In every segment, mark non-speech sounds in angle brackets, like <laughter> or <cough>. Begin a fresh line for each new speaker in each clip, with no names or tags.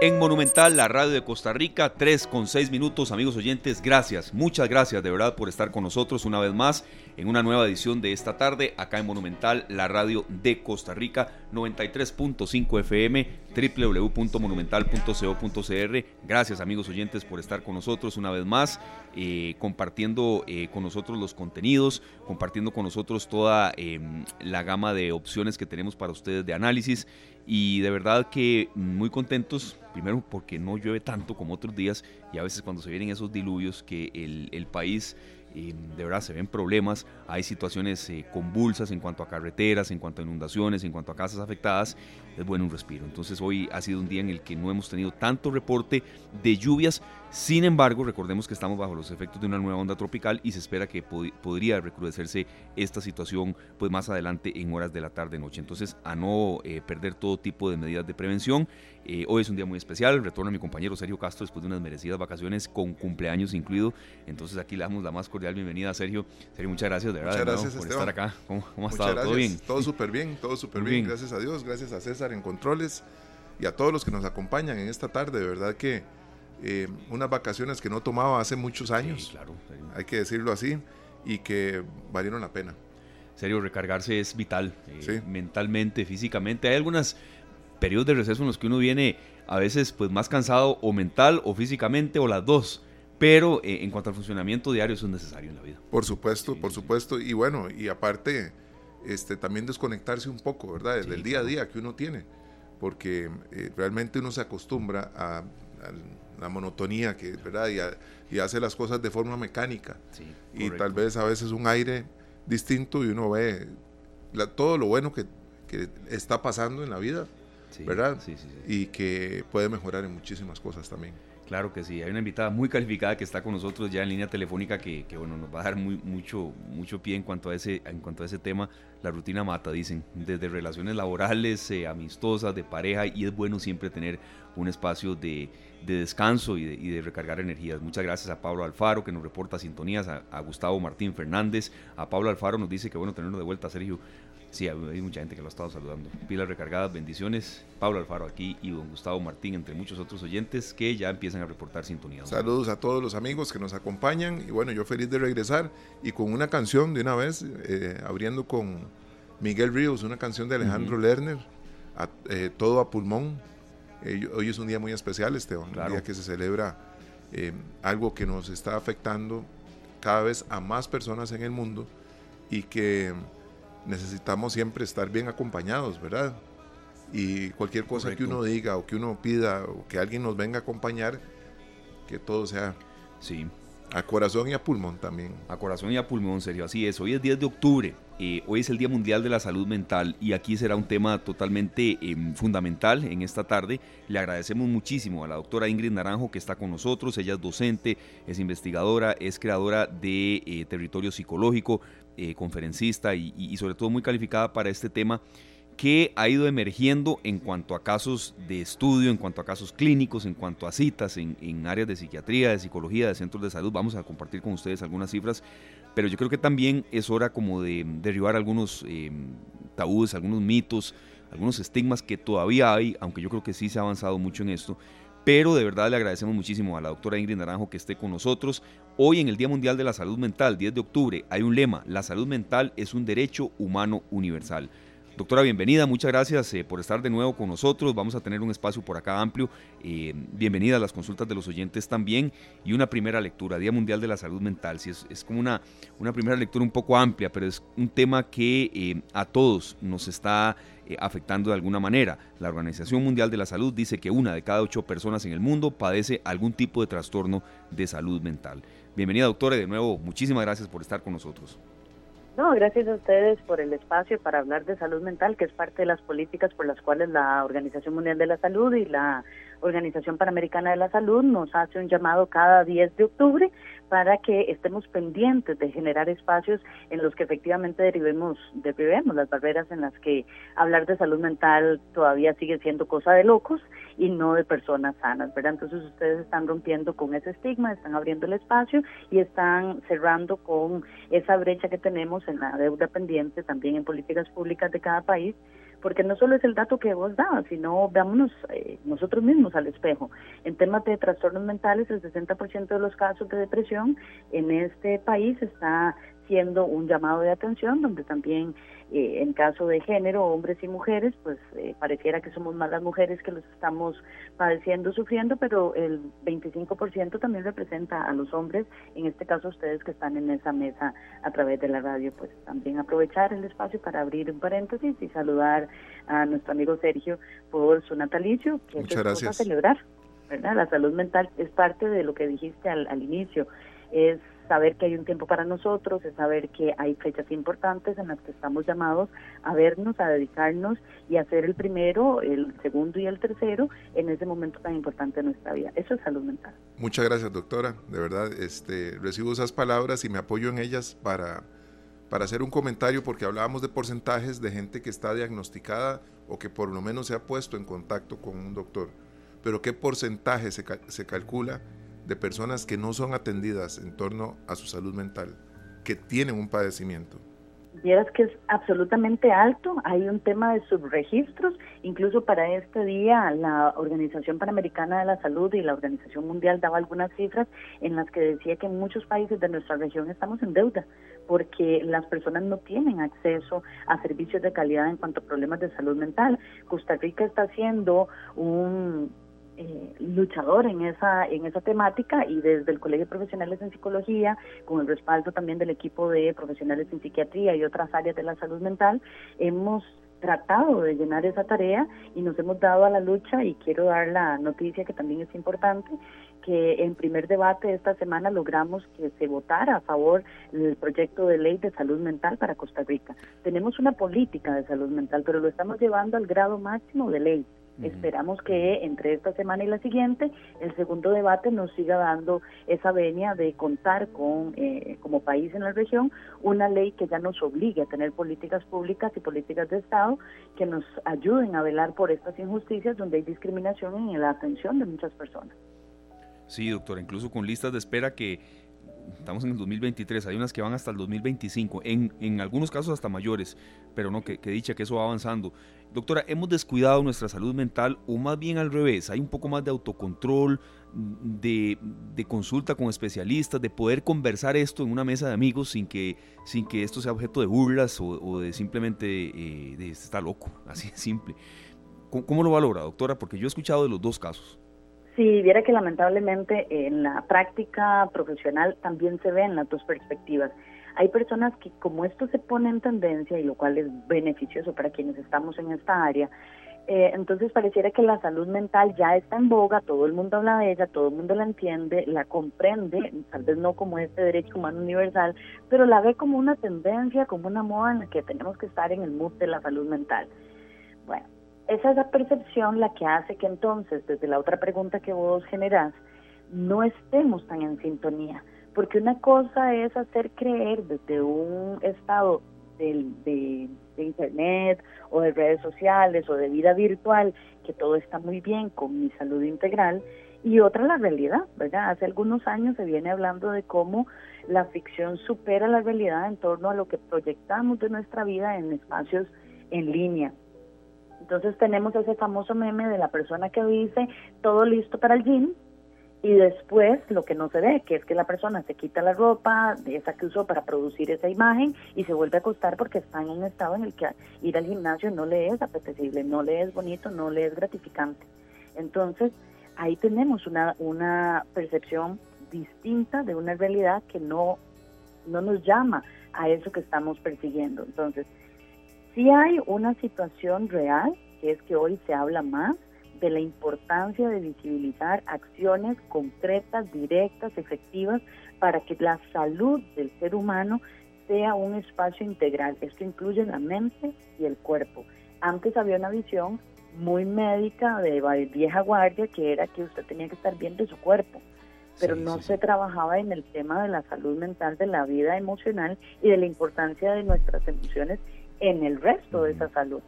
En Monumental, la radio de Costa Rica, 3 con 6 minutos, amigos oyentes, gracias, muchas gracias de verdad por estar con nosotros una vez más en una nueva edición de esta tarde, acá en Monumental, la radio de Costa Rica, 93.5 FM, www.monumental.co.cr. Gracias, amigos oyentes, por estar con nosotros una vez más, eh, compartiendo eh, con nosotros los contenidos, compartiendo con nosotros toda em, la gama de opciones que tenemos para ustedes de análisis y de verdad que muy contentos, primero porque no llueve tanto como otros días y a veces cuando se vienen esos diluvios que el, el país de verdad se ven problemas, hay situaciones eh, convulsas en cuanto a carreteras, en cuanto a inundaciones, en cuanto a casas afectadas, es bueno un respiro. Entonces hoy ha sido un día en el que no hemos tenido tanto reporte de lluvias, sin embargo recordemos que estamos bajo los efectos de una nueva onda tropical y se espera que podría recrudecerse esta situación pues más adelante en horas de la tarde-noche. Entonces a no eh, perder todo tipo de medidas de prevención. Eh, hoy es un día muy especial, retorno a mi compañero Sergio Castro después de unas merecidas vacaciones con cumpleaños incluido. Entonces aquí le damos la más cordial bienvenida a Sergio. Sergio, muchas gracias de verdad
gracias,
por estar acá. ¿Cómo, ha estado?
¿Todo bien? Todo súper bien, todo súper bien. Gracias a Dios, gracias a César en controles y a todos los que nos acompañan en esta tarde. De verdad que eh, unas vacaciones que no tomaba hace muchos años,
claro,
hay que decirlo así, y que valieron la pena.
Serio, recargarse es vital, eh, mentalmente, físicamente. Hay algunos periodos de receso en los que uno viene a veces pues más cansado o mental o físicamente o las dos. Pero eh, en cuanto al funcionamiento diario eso es necesario en la vida.
Por supuesto, por supuesto. Y bueno, y aparte este, también desconectarse un poco, ¿verdad? Del día a día que uno tiene, porque eh, realmente uno se acostumbra a, la monotonía, que, ¿verdad? Y, hace las cosas de forma mecánica. y tal vez a veces un aire distinto y uno ve todo lo bueno que, que, está pasando en la vida, ¿verdad? Y que puede mejorar en muchísimas cosas también.
Claro que sí, hay una invitada muy calificada que está con nosotros ya en línea telefónica que, bueno, nos va a dar muy, mucho, mucho pie en cuanto, a ese, en cuanto a ese tema. La rutina mata, dicen, desde relaciones laborales, eh, amistosas, de pareja, y es bueno siempre tener un espacio de, descanso y de, recargar energías. Muchas gracias a Pablo Alfaro que nos reporta sintonías, a, a, Gustavo Martín Fernández, a Pablo Alfaro nos dice que bueno tenerlo de vuelta, Sergio. Sí, hay mucha gente que lo ha estado saludando. Pilas recargadas, bendiciones. Pablo Alfaro aquí y don Gustavo Martín, entre muchos otros oyentes que ya empiezan a reportar sintonía.
Saludos a todos los amigos que nos acompañan y bueno, yo feliz de regresar y con una canción de una vez, eh, abriendo con Miguel Ríos, una canción de Alejandro Lerner, eh, Todo a Pulmón. Eh, hoy es un día muy especial, Esteban, un día que se celebra algo que nos está afectando cada vez a más personas en el mundo y que necesitamos siempre estar bien acompañados, ¿verdad? Y cualquier cosa que uno diga o que uno pida o que alguien nos venga a acompañar, que todo sea
sí.
a corazón y a pulmón también.
A corazón y a pulmón, serio, así es. Hoy es 10 de octubre, eh, hoy es el Día Mundial de la Salud Mental y aquí será un tema totalmente em, fundamental en esta tarde. Le agradecemos muchísimo a la doctora Ingrid Naranjo que está con nosotros. Ella es docente, es investigadora, es creadora de eh, Territorio Psicológico, eh, conferencista y, sobre todo muy calificada para este tema que ha ido emergiendo en cuanto a casos de estudio, en cuanto a casos clínicos, en cuanto a citas en, áreas de psiquiatría, de psicología, de centros de salud. Vamos a compartir con ustedes algunas cifras, pero yo creo que también es hora como de derribar algunos eh, tabúes, algunos mitos, algunos estigmas que todavía hay, aunque yo creo que sí se ha avanzado mucho en esto, pero de verdad le agradecemos muchísimo a la doctora Ingrid Naranjo que esté con nosotros. Hoy en el Día Mundial de la Salud Mental, 10 de octubre, hay un lema, la salud mental es un derecho humano universal. Doctora, bienvenida, muchas gracias eh, por estar de nuevo con nosotros. Vamos a tener un espacio por acá amplio. Eh, bienvenida a las consultas de los oyentes también. Y una primera lectura, Día Mundial de la Salud Mental. Sí, es, es como una, una primera lectura un poco amplia, pero es un tema que eh, a todos nos está afectando de alguna manera. La Organización Mundial de la Salud dice que una de cada ocho personas en el mundo padece algún tipo de trastorno de salud mental. Bienvenida, doctora, de nuevo, muchísimas gracias por estar con nosotros.
No, gracias a ustedes por el espacio para hablar de salud mental, que es parte de las políticas por las cuales la Organización Mundial de la Salud y la Organización Panamericana de la Salud nos hace un llamado cada 10 de octubre para que estemos pendientes de generar espacios en los que efectivamente derivemos, derivemos las barreras en las que hablar de salud mental todavía sigue siendo cosa de locos y no de personas sanas, ¿verdad? Entonces ustedes están rompiendo con ese estigma, están abriendo el espacio y están cerrando con esa brecha que tenemos en la deuda pendiente, también en políticas públicas de cada país, porque no solo es el dato que vos dabas, sino veámonos eh, nosotros mismos al espejo. En temas de trastornos mentales, el 60% de los casos de depresión en este país está siendo un llamado de atención, donde también eh, en caso de género, hombres y mujeres, pues eh, pareciera que somos más las mujeres que los estamos padeciendo, sufriendo, pero el 25% también representa a los hombres, en este caso ustedes que están en esa mesa a través de la radio, pues también aprovechar el espacio para abrir un paréntesis y saludar a nuestro amigo Sergio por su natalicio, que
Muchas gracias.
a celebrar. ¿verdad? La salud mental es parte de lo que dijiste al, al inicio, es saber que hay un tiempo para nosotros, es saber que hay fechas importantes en las que estamos llamados a vernos, a dedicarnos y a ser el primero, el segundo y el tercero en ese momento tan importante de nuestra vida. Eso es salud mental.
Muchas gracias, doctora. De verdad, este, recibo esas palabras y me apoyo en ellas para, para hacer un comentario porque hablábamos de porcentajes de gente que está diagnosticada o que por lo menos se ha puesto en contacto con un doctor. Pero ¿qué porcentaje se, se calcula? De personas que no son atendidas en torno a su salud mental, que tienen un padecimiento.
Vieras que es absolutamente alto, hay un tema de subregistros, incluso para este día la Organización Panamericana de la Salud y la Organización Mundial daba algunas cifras en las que decía que en muchos países de nuestra región estamos en deuda porque las personas no tienen acceso a servicios de calidad en cuanto a problemas de salud mental. Costa Rica está haciendo un eh, luchador en esa en esa temática y desde el Colegio de Profesionales en Psicología, con el respaldo también del equipo de profesionales en psiquiatría y otras áreas de la salud mental, hemos tratado de llenar esa tarea y nos hemos dado a la lucha y quiero dar la noticia que también es importante que en primer debate esta semana logramos que se votara a favor del proyecto de ley de salud mental para Costa Rica. Tenemos una política de salud mental, pero lo estamos llevando al grado máximo de ley. Esperamos que entre esta semana y la siguiente el segundo debate nos siga dando esa venia de contar con, eh, como país en la región, una ley que ya nos obligue a tener políticas públicas y políticas de Estado que nos ayuden a velar por estas injusticias donde hay discriminación en la atención de muchas personas.
Sí, doctora, incluso con listas de espera que estamos en el 2023, hay unas que van hasta el 2025, en, en algunos casos hasta mayores, pero no, que, que, dicha que eso va avanzando. Doctora, ¿hemos descuidado nuestra salud mental o más bien al revés? ¿Hay un poco más de autocontrol, de, de consulta con especialistas, de poder conversar esto en una mesa de amigos sin que, sin que esto sea objeto de burlas o, o de simplemente eh, de está loco, <laughs> así de simple? ¿Cómo, ¿Cómo lo valora, doctora? Porque yo he escuchado de los dos casos.
Si viera que lamentablemente en la práctica profesional también se ven las dos perspectivas. Hay personas que como esto se pone en tendencia y lo cual es beneficioso para quienes estamos en esta área, eh, entonces pareciera que la salud mental ya está en boga, todo el mundo habla de ella, todo el mundo la entiende, la comprende, tal vez no como este derecho humano universal, pero la ve como una tendencia, como una moda en la que tenemos que estar en el mood de la salud mental. Bueno, es la percepción la que hace que entonces, desde la otra pregunta que vos generás, no estemos tan en sintonía. Porque una cosa es hacer creer desde un estado de, de, de, internet o de redes sociales o de vida virtual que todo está muy bien con mi salud integral y otra la realidad, ¿verdad? Hace algunos años se viene hablando de cómo la ficción supera la realidad en torno a lo que proyectamos de nuestra vida en espacios en línea, entonces tenemos ese famoso meme de la persona que dice todo listo para el gym y después lo que no se ve, que es que la persona se quita la ropa de esa que usó para producir esa imagen y se vuelve a acostar porque está en un estado en el que ir al gimnasio no le es apetecible, no le es bonito, no le es gratificante. Entonces ahí tenemos una, una percepción distinta de una realidad que no, no nos llama a eso que estamos persiguiendo. Entonces, Sí hay una situación real, que es que hoy se habla más de la importancia de visibilizar acciones concretas, directas, efectivas, para que la salud del ser humano sea un espacio integral. Esto incluye la mente y el cuerpo. Antes había una visión muy médica de vieja guardia, que era que usted tenía que estar bien de su cuerpo, pero no se trabajaba en el tema de la salud mental, de la vida emocional y de la importancia de nuestras emociones en el resto de esa salud.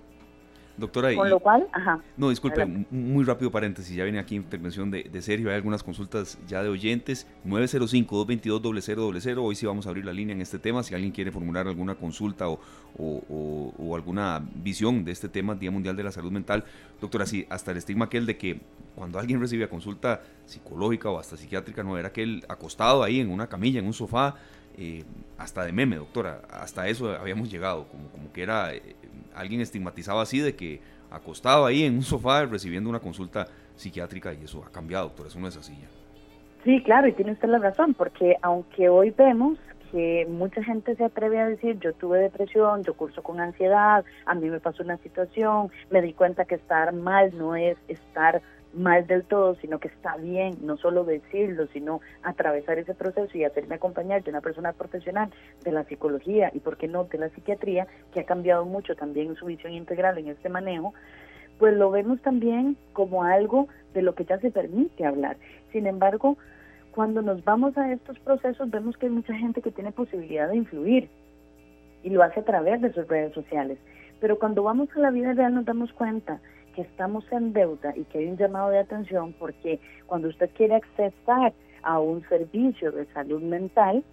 Doctora,
Con lo cual, ajá.
No, disculpe, muy rápido paréntesis, ya viene aquí intervención de, de Sergio, hay algunas consultas ya de oyentes, 905-222-0000, hoy sí vamos a abrir la línea en este tema, si alguien quiere formular alguna consulta o, o, alguna visión de este tema, Día Mundial de la Salud Mental, doctora, sí, hasta el estigma aquel de que cuando alguien recibe consulta psicológica o hasta psiquiátrica, no era aquel acostado ahí en una camilla, en un sofá, eh, hasta de meme, doctora, hasta eso habíamos llegado, como, como que era... Eh, alguien estigmatizaba así de que acostado ahí en un sofá recibiendo una consulta psiquiátrica y eso ha cambiado, doctor, eso no es así ya.
Sí, claro, y tiene usted la razón, porque aunque hoy vemos que mucha gente se atreve a decir, yo tuve depresión, yo curso con ansiedad, a mí me pasó una situación, me di cuenta que estar mal no es estar mal del todo, sino que está bien, no solo decirlo, sino atravesar ese proceso y hacerme acompañar de una persona profesional de la psicología y, por qué no, de la psiquiatría, que ha cambiado mucho también su visión integral en este manejo, pues lo vemos también como algo de lo que ya se permite hablar. Sin embargo, cuando nos vamos a estos procesos vemos que hay mucha gente que tiene posibilidad de influir y lo hace a través de sus redes sociales. Pero cuando vamos a la vida real nos damos cuenta que estamos en deuda y que hay un llamado de atención porque cuando usted quiere accesar a un servicio de salud mental,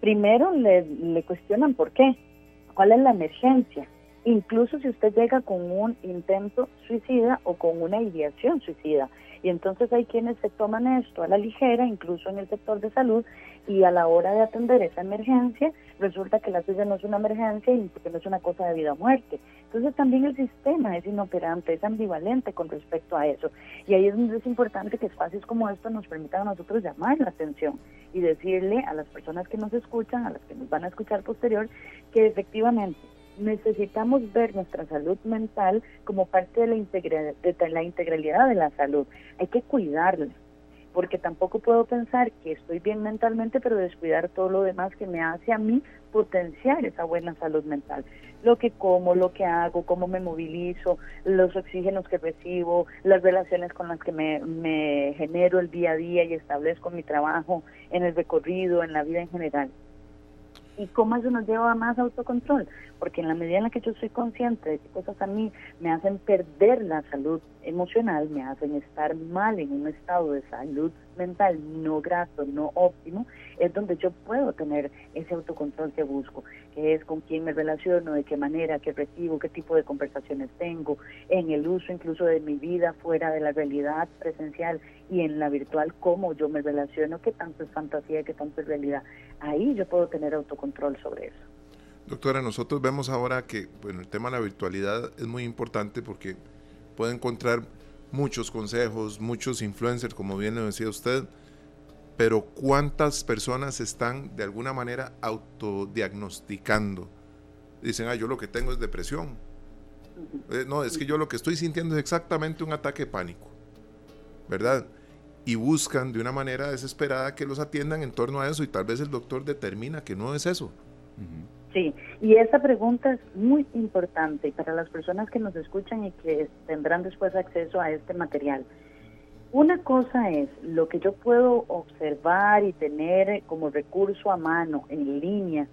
primero le, le cuestionan por qué, cuál es la emergencia, incluso si usted llega con un intento suicida o con una ideación suicida. Y entonces hay quienes se toman esto a la ligera, incluso en el sector de salud, y a la hora de atender esa emergencia, resulta que la suya no es una emergencia y porque no es una cosa de vida o muerte. Entonces también el sistema es inoperante, es ambivalente con respecto a eso. Y ahí es donde es importante que espacios como estos nos permitan a nosotros llamar la atención y decirle a las personas que nos escuchan, a las que nos van a escuchar posterior, que efectivamente necesitamos ver nuestra salud mental como parte de la, de la integralidad de la salud. Hay que cuidarla porque tampoco puedo pensar que estoy bien mentalmente, pero descuidar todo lo demás que me hace a mí potenciar esa buena salud mental. Lo que como, lo que hago, cómo me movilizo, los oxígenos que recibo, las relaciones con las que me, me genero el día a día y establezco mi trabajo en el recorrido, en la vida en general. ¿Y cómo eso nos lleva a más autocontrol? Porque en la medida en la que yo soy consciente de qué cosas a mí me hacen perder la salud emocional, me hacen estar mal en un estado de salud mental no grato, no óptimo, es donde yo puedo tener ese autocontrol que busco, que es con quién me relaciono, de qué manera, qué recibo, qué tipo de conversaciones tengo, en el uso incluso de mi vida fuera de la realidad presencial y en la virtual, cómo yo me relaciono, qué tanto es fantasía, qué tanto es realidad. Ahí yo puedo tener autocontrol sobre eso.
Doctora, nosotros vemos ahora que bueno, el tema de la virtualidad es muy importante porque puede encontrar muchos consejos, muchos influencers, como bien lo decía usted, pero ¿cuántas personas están de alguna manera autodiagnosticando? Dicen, ah, yo lo que tengo es depresión. Eh, no, es que yo lo que estoy sintiendo es exactamente un ataque de pánico, ¿verdad? Y buscan de una manera desesperada que los atiendan en torno a eso y tal vez el doctor determina que no es eso.
Sí, y esa pregunta es muy importante para las personas que nos escuchan y que tendrán después acceso a este material. Una cosa es lo que yo puedo observar y tener como recurso a mano en línea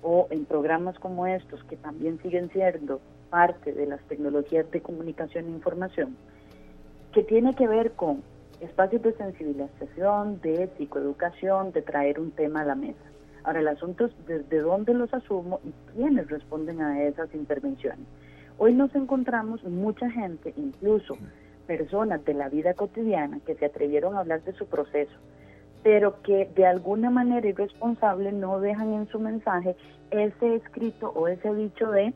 o en programas como estos que también siguen siendo parte de las tecnologías de comunicación e información, que tiene que ver con espacios de sensibilización, de psicoeducación, de traer un tema a la mesa. Ahora, el asunto es desde dónde los asumo y quiénes responden a esas intervenciones. Hoy nos encontramos mucha gente, incluso personas de la vida cotidiana, que se atrevieron a hablar de su proceso, pero que de alguna manera irresponsable no dejan en su mensaje ese escrito o ese dicho de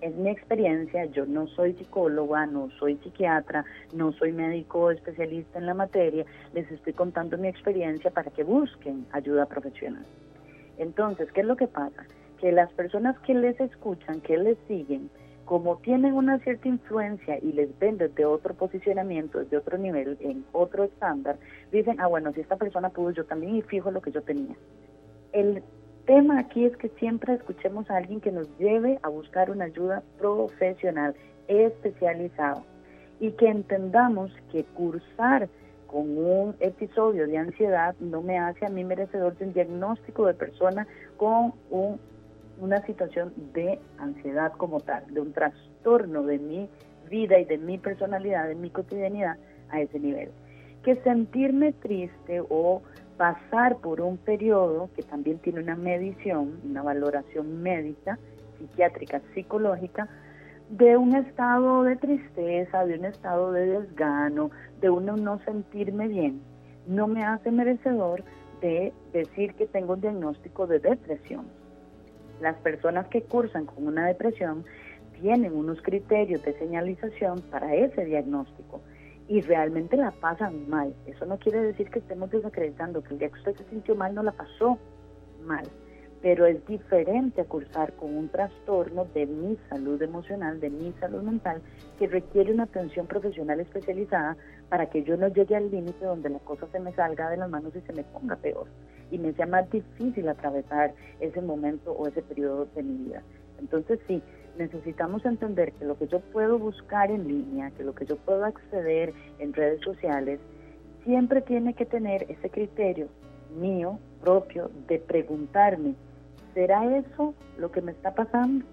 es mi experiencia, yo no soy psicóloga, no soy psiquiatra, no soy médico especialista en la materia, les estoy contando mi experiencia para que busquen ayuda profesional. Entonces, ¿qué es lo que pasa? Que las personas que les escuchan, que les siguen, como tienen una cierta influencia y les ven desde otro posicionamiento, desde otro nivel, en otro estándar, dicen, ah, bueno, si esta persona pudo, yo también, y fijo lo que yo tenía. El tema aquí es que siempre escuchemos a alguien que nos lleve a buscar una ayuda profesional, especializada. y que entendamos que cursar con un episodio de ansiedad no me hace a mí merecedor de un diagnóstico de persona con un, una situación de ansiedad como tal, de un trastorno de mi vida y de mi personalidad, de mi cotidianidad a ese nivel. Que sentirme triste o pasar por un periodo que también tiene una medición, una valoración médica, psiquiátrica, psicológica, de un estado de tristeza, de un estado de desgano, de uno no sentirme bien, no me hace merecedor de decir que tengo un diagnóstico de depresión. Las personas que cursan con una depresión tienen unos criterios de señalización para ese diagnóstico y realmente la pasan mal. Eso no quiere decir que estemos desacreditando que el día que usted se sintió mal no la pasó mal pero es diferente a cursar con un trastorno de mi salud emocional, de mi salud mental, que requiere una atención profesional especializada para que yo no llegue al límite donde la cosa se me salga de las manos y se me ponga peor y me sea más difícil atravesar ese momento o ese periodo de mi vida. Entonces sí, necesitamos entender que lo que yo puedo buscar en línea, que lo que yo puedo acceder en redes sociales, siempre tiene que tener ese criterio mío propio de preguntarme ¿Será eso lo que me está pasando?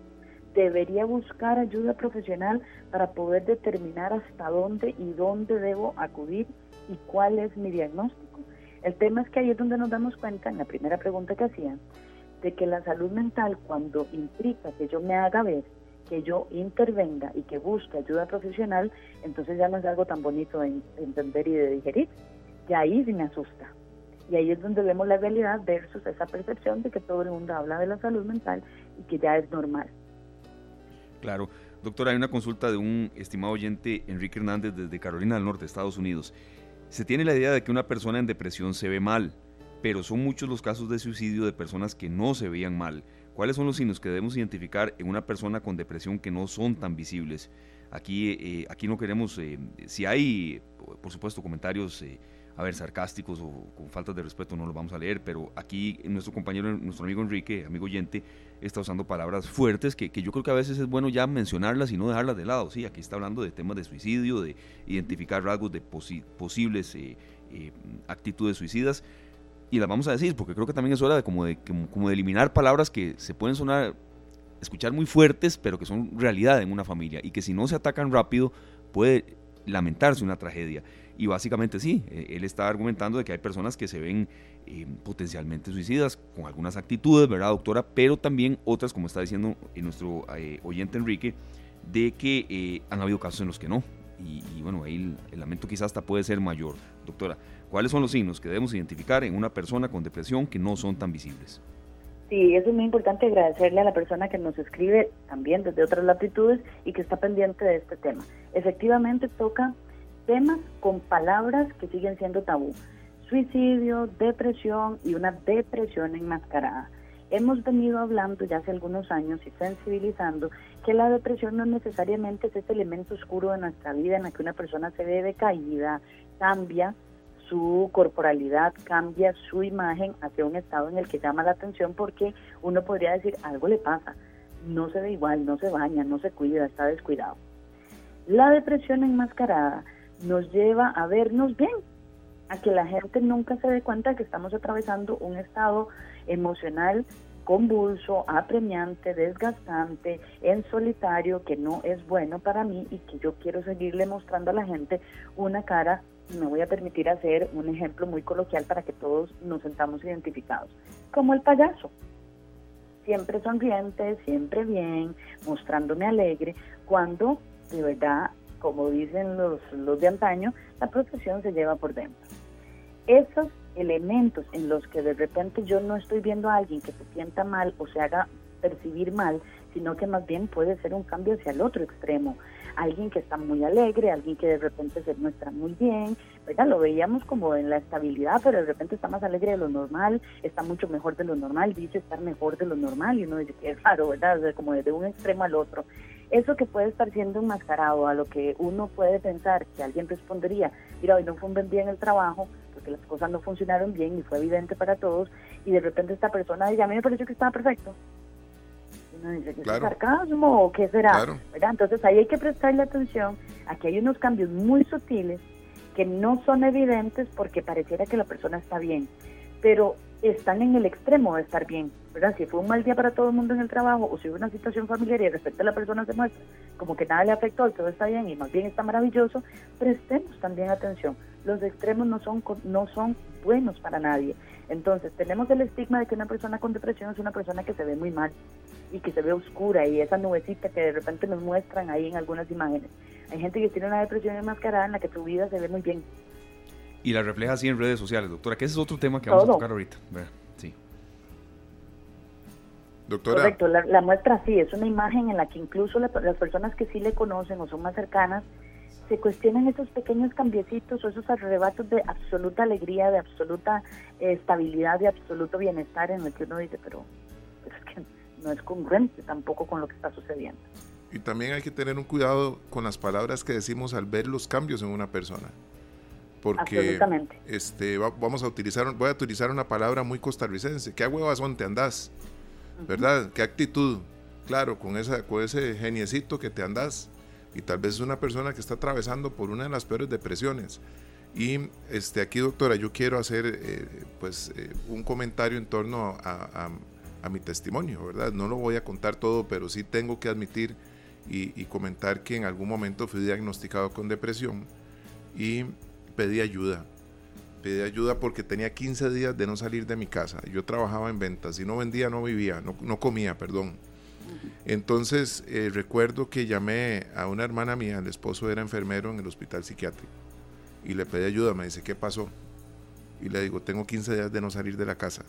Debería buscar ayuda profesional para poder determinar hasta dónde y dónde debo acudir y cuál es mi diagnóstico. El tema es que ahí es donde nos damos cuenta, en la primera pregunta que hacían, de que la salud mental cuando implica que yo me haga ver, que yo intervenga y que busque ayuda profesional, entonces ya no es algo tan bonito de entender y de digerir. Y ahí sí me asusta. Y ahí es donde vemos la realidad versus esa percepción de que todo el mundo habla de la salud mental y que ya es normal.
Claro. Doctora, hay una consulta de un estimado oyente, Enrique Hernández, desde Carolina del Norte, Estados Unidos. Se tiene la idea de que una persona en depresión se ve mal, pero son muchos los casos de suicidio de personas que no se veían mal. ¿Cuáles son los signos que debemos identificar en una persona con depresión que no son tan visibles? Aquí, eh, aquí no queremos, eh, si hay, por supuesto, comentarios eh, a ver, sarcásticos o con faltas de respeto no los vamos a leer, pero aquí nuestro compañero, nuestro amigo Enrique, amigo oyente, está usando palabras fuertes que, yo creo que a veces es bueno ya mencionarlas y no dejarlas de lado. Sí, aquí está hablando de temas de suicidio, de identificar rasgos de posibles eh, eh, actitudes suicidas y las vamos a decir porque creo que también es hora de como, de como de eliminar palabras que se pueden sonar, escuchar muy fuertes, pero que son realidad en una familia y que si no se atacan rápido puede lamentarse una tragedia. Y básicamente sí, eh, él está argumentando de que hay personas que se ven eh, potencialmente suicidas con algunas actitudes, ¿verdad, doctora? Pero también otras, como está diciendo eh, nuestro oyente Enrique, de que han habido casos en los que no. Y, bueno, ahí el, lamento quizás hasta puede ser mayor. Doctora, ¿cuáles son los signos que debemos identificar en una persona con depresión que no son tan visibles?
Sí, eso es muy importante agradecerle a la persona que nos escribe también desde otras latitudes y que está pendiente de este tema. Efectivamente toca temas con palabras que siguen siendo tabú. Suicidio, depresión y una depresión enmascarada. Hemos venido hablando ya hace algunos años y sensibilizando que la depresión no necesariamente es ese elemento oscuro de nuestra vida en el que una persona se ve decaída, cambia su corporalidad, cambia su imagen hacia un estado en el que llama la atención porque uno podría decir algo le pasa, no se ve igual, no se baña, no se cuida, está descuidado. La depresión enmascarada nos lleva a vernos bien, a que la gente nunca se dé cuenta que estamos atravesando un estado emocional convulso, apremiante, desgastante, en solitario, que no es bueno para mí y que yo quiero seguirle mostrando a la gente una cara, me voy a permitir hacer un ejemplo muy coloquial para que todos nos sentamos identificados, como el payaso. Siempre sonriente, siempre bien, mostrándome alegre, cuando de verdad como dicen los, los de antaño, la profesión se lleva por dentro. Esos elementos en los que de repente yo no estoy viendo a alguien que se sienta mal o se haga percibir mal, sino que más bien puede ser un cambio hacia el otro extremo. Alguien que está muy alegre, alguien que de repente se muestra muy bien, ¿verdad? Lo veíamos como en la estabilidad, pero de repente está más alegre de lo normal, está mucho mejor de lo normal, dice estar mejor de lo normal y uno dice que es raro, ¿verdad? como de un extremo al otro eso que puede estar siendo enmascarado a lo que uno puede pensar que alguien respondería, mira, hoy no fue un buen día en el trabajo, porque las cosas no funcionaron bien y fue evidente para todos, y de repente esta persona dice, a mí me pareció que estaba perfecto. Dice, ¿es sarcasmo o qué será? Entonces ahí hay que prestarle atención. Aquí hay unos cambios muy sutiles que no son evidentes porque pareciera que la persona está bien, pero están en el extremo de estar bien, ¿verdad? Si fue un mal día para todo el mundo en el trabajo o si hubo una situación familiar y respecto a la persona se muestra como que nada le afectó todo está bien y más bien está maravilloso, prestemos también atención. Los extremos no son, no son buenos para nadie. Entonces, tenemos el estigma de que una persona con depresión es una persona que se ve muy mal y que se ve oscura y esa nubecita que de repente nos muestran ahí en algunas imágenes. Hay gente que tiene una depresión enmascarada en la que su vida se ve muy bien.
Y la refleja así en redes sociales, doctora, que ese es otro tema que vamos a tocar ahorita. Sí.
Doctora.
Correcto, la, muestra sí, es una imagen en la que incluso las personas que sí le conocen o son más cercanas se cuestionan esos pequeños cambiecitos o esos arrebatos de absoluta alegría, de absoluta eh, estabilidad, de absoluto bienestar en el que uno dice, pero es que no es congruente tampoco con lo que está sucediendo.
Y también hay que tener un cuidado con las palabras que decimos al ver los cambios en una persona. Porque este, vamos a utilizar, voy a utilizar una palabra muy costarricense. ¿Qué son te andás? ¿Verdad? ¿Qué actitud? Claro, con, esa, con ese geniecito que te andás. Y tal vez es una persona que está atravesando por una de las peores depresiones. Y este, aquí, doctora, yo quiero hacer eh, pues, eh, un comentario en torno a, a, mi testimonio, ¿verdad? No lo voy a contar todo, pero sí tengo que admitir y, comentar que en algún momento fui diagnosticado con depresión y pedí ayuda. Pedí ayuda porque tenía 15 días de no salir de mi casa. Yo trabajaba en ventas y no vendía, no vivía, no, comía, perdón. Entonces eh, recuerdo que llamé a una hermana mía, el esposo era enfermero en el hospital psiquiátrico, y le pedí ayuda, me dice, ¿qué pasó? Y le digo, tengo 15 días de no salir de la casa.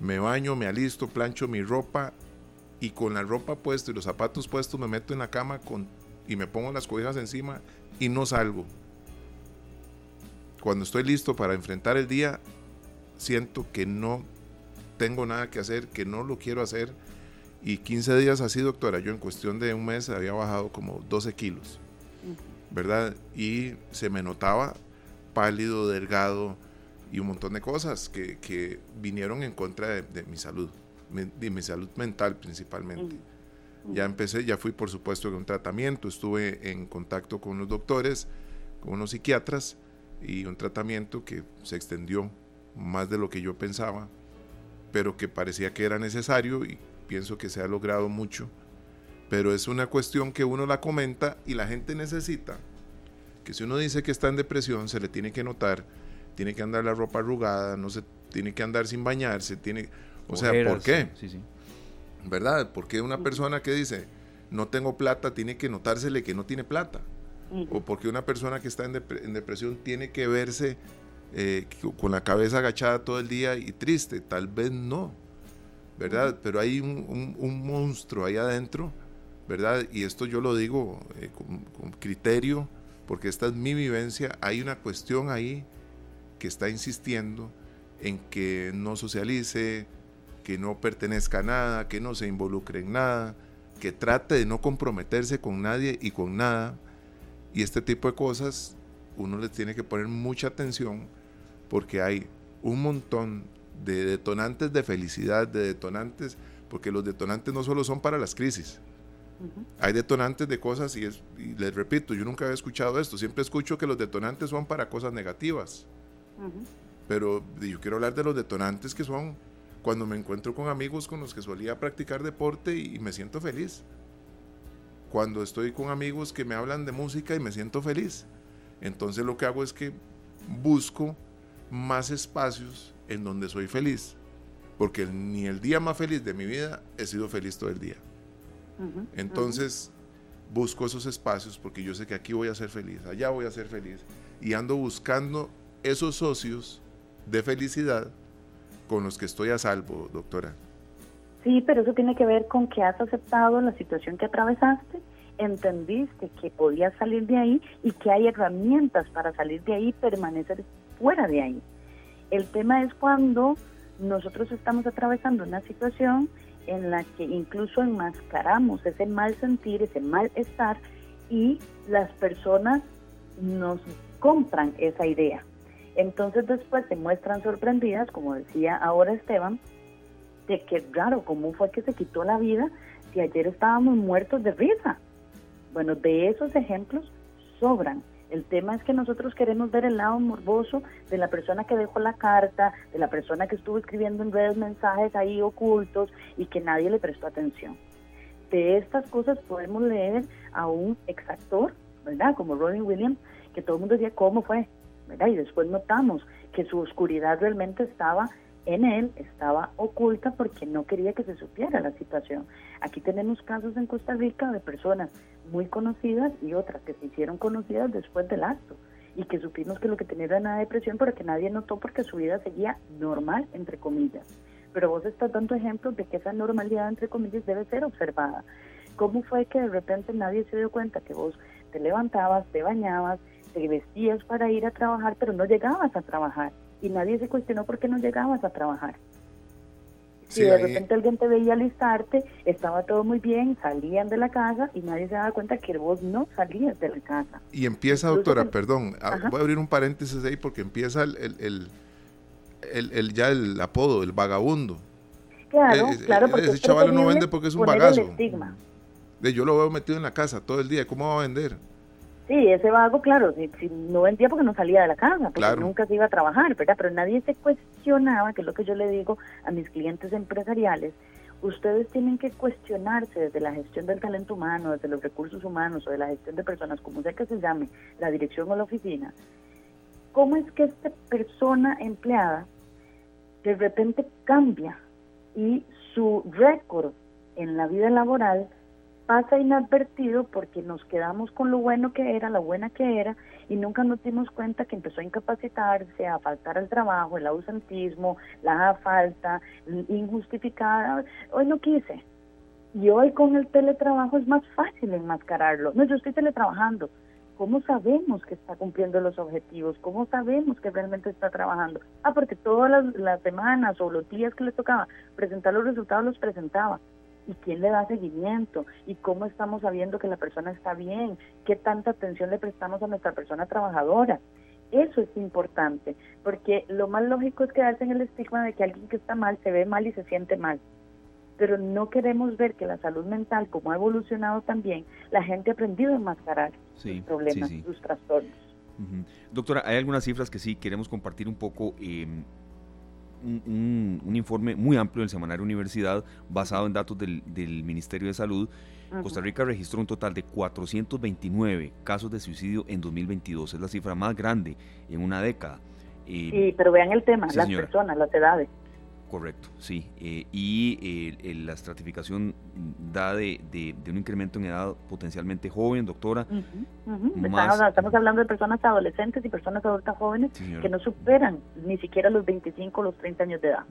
Me baño, me alisto, plancho mi ropa y con la ropa puesta y los zapatos puestos me meto en la cama con, y me pongo las cobijas encima y no salgo. Cuando estoy listo para enfrentar el día, siento que no tengo nada que hacer, que no lo quiero hacer. Y 15 días así, doctora, yo en cuestión de un mes había bajado como 12 kilos, ¿verdad? Y se me notaba pálido, delgado y un montón de cosas que, vinieron en contra de mi salud de mi salud mental principalmente. Ya empecé, ya fui por supuesto en un tratamiento, estuve en contacto con los doctores, con unos psiquiatras y un tratamiento que se extendió más de lo que yo pensaba, pero que parecía que era necesario y pienso que se ha logrado mucho. Pero es una cuestión que uno la comenta y la gente necesita que si uno dice que está en depresión, se le tiene que notar, tiene que andar la ropa arrugada, no se tiene que andar sin bañarse, tiene o sea, ¿por qué? Sí, sí. ¿Verdad? Porque una persona que dice, no tengo plata, tiene que notársele que no tiene plata. O porque una persona que está en, depresión tiene que verse eh, con la cabeza agachada todo el día y triste. Tal vez no. ¿Verdad? Pero hay un, monstruo ahí adentro, ¿verdad? Y esto yo lo digo eh, con criterio, porque esta es mi vivencia. Hay una cuestión ahí que está insistiendo en que no socialice, que no pertenezca a nada, que no se involucre en nada, que trate de no comprometerse con nadie y con nada. Y este tipo de cosas uno les tiene que poner mucha atención porque hay un montón de detonantes de felicidad, de detonantes, porque los detonantes no solo son para las crisis. Hay detonantes de cosas y, les repito, yo nunca había escuchado esto, siempre escucho que los detonantes son para cosas negativas. Pero yo quiero hablar de los detonantes que son cuando me encuentro con amigos con los que solía practicar deporte y, me siento feliz. Cuando estoy con amigos que me hablan de música y me siento feliz. Entonces lo que hago es que busco más espacios en donde soy feliz. Porque ni el día más feliz de mi vida he sido feliz todo el día. Entonces busco esos espacios porque yo sé que aquí voy a ser feliz, allá voy a ser feliz. Y ando buscando esos socios de felicidad con los que estoy a salvo, doctora.
Sí, pero eso tiene que ver con que has aceptado la situación que atravesaste, entendiste que podías salir de ahí y que hay herramientas para salir de ahí y permanecer fuera de ahí. El tema es cuando nosotros estamos atravesando una situación en la que incluso enmascaramos ese mal sentir, ese mal estar y las personas nos compran esa idea. Entonces después se muestran sorprendidas, como decía ahora Esteban, de que raro, ¿cómo fue que se quitó la vida si ayer estábamos muertos de risa? Bueno, de esos ejemplos sobran. El tema es que nosotros queremos ver el lado morboso de la persona que dejó la carta, de la persona que estuvo escribiendo en redes mensajes ahí ocultos y que nadie le prestó atención. De estas cosas podemos leer a un exactor, ¿verdad? Como Robin Williams, que todo el mundo decía, ¿cómo fue? ¿verdad? Y después notamos que su oscuridad realmente estaba en él, estaba oculta porque no quería que se supiera la situación. Aquí tenemos casos en Costa Rica de personas muy conocidas y otras que se hicieron conocidas después del acto y que supimos que lo que tenía era una depresión pero que nadie notó porque su vida seguía normal, entre comillas. Pero vos estás dando ejemplos de que esa normalidad, entre comillas, debe ser observada. ¿Cómo fue que de repente nadie se dio cuenta que vos te levantabas, te bañabas, te vestías para ir a trabajar, pero no llegabas a trabajar? Y nadie se cuestionó por qué no llegabas a trabajar si de repente alguien te veía alistarte, estaba todo muy bien, salían de la casa y nadie se daba cuenta que vos no salías de la casa.
Y empieza, doctora, perdón, voy a abrir un paréntesis ahí porque empieza el, el, ya el apodo, el vagabundo.
Claro, eh, claro, porque
ese chaval no vende porque es un bagazo. De yo lo veo metido en la casa todo el día, ¿cómo va a vender?
Sí, ese vago, claro, si, no vendía porque no salía de la casa, porque nunca se iba a trabajar, ¿verdad? Pero nadie se cuestionaba, que es lo que yo le digo a mis clientes empresariales, ustedes tienen que cuestionarse desde la gestión del talento humano, desde los recursos humanos o de la gestión de personas, como sea que se llame, la dirección o la oficina, cómo es que esta persona empleada de repente cambia y su récord en la vida laboral pasa inadvertido porque nos quedamos con lo bueno que era, la buena que era, y nunca nos dimos cuenta que empezó a incapacitarse, a faltar al trabajo, el ausentismo, la falta injustificada. Hoy no quise. Y hoy con el teletrabajo es más fácil enmascararlo. No, yo estoy teletrabajando. ¿Cómo sabemos que está cumpliendo los objetivos? ¿Cómo sabemos que realmente está trabajando? Ah, porque todas las, las semanas o los días que le tocaba presentar los resultados los presentaba y quién le da seguimiento y cómo estamos sabiendo que la persona está bien, qué tanta atención le prestamos a nuestra persona trabajadora. Eso es importante, porque lo más lógico es quedarse en el estigma de que alguien que está mal se ve mal y se siente mal. Pero no queremos ver que la salud mental, como ha evolucionado también, la gente ha aprendido a enmascarar sus problemas, sus trastornos.
Doctora, hay algunas cifras que sí queremos compartir un poco. Eh, un, informe muy amplio del Semanario Universidad basado en datos del, Ministerio de Salud. Costa Rica registró un total de 429 casos de suicidio en 2022. Es la cifra más grande en una década.
Eh, sí, pero vean el tema, las personas, las edades.
Correcto, sí. Eh, y eh, la estratificación da de, un incremento en edad potencialmente joven, doctora.
estamos, hablando de personas adolescentes y personas adultas jóvenes que no superan ni siquiera los 25 o los 30 años de edad.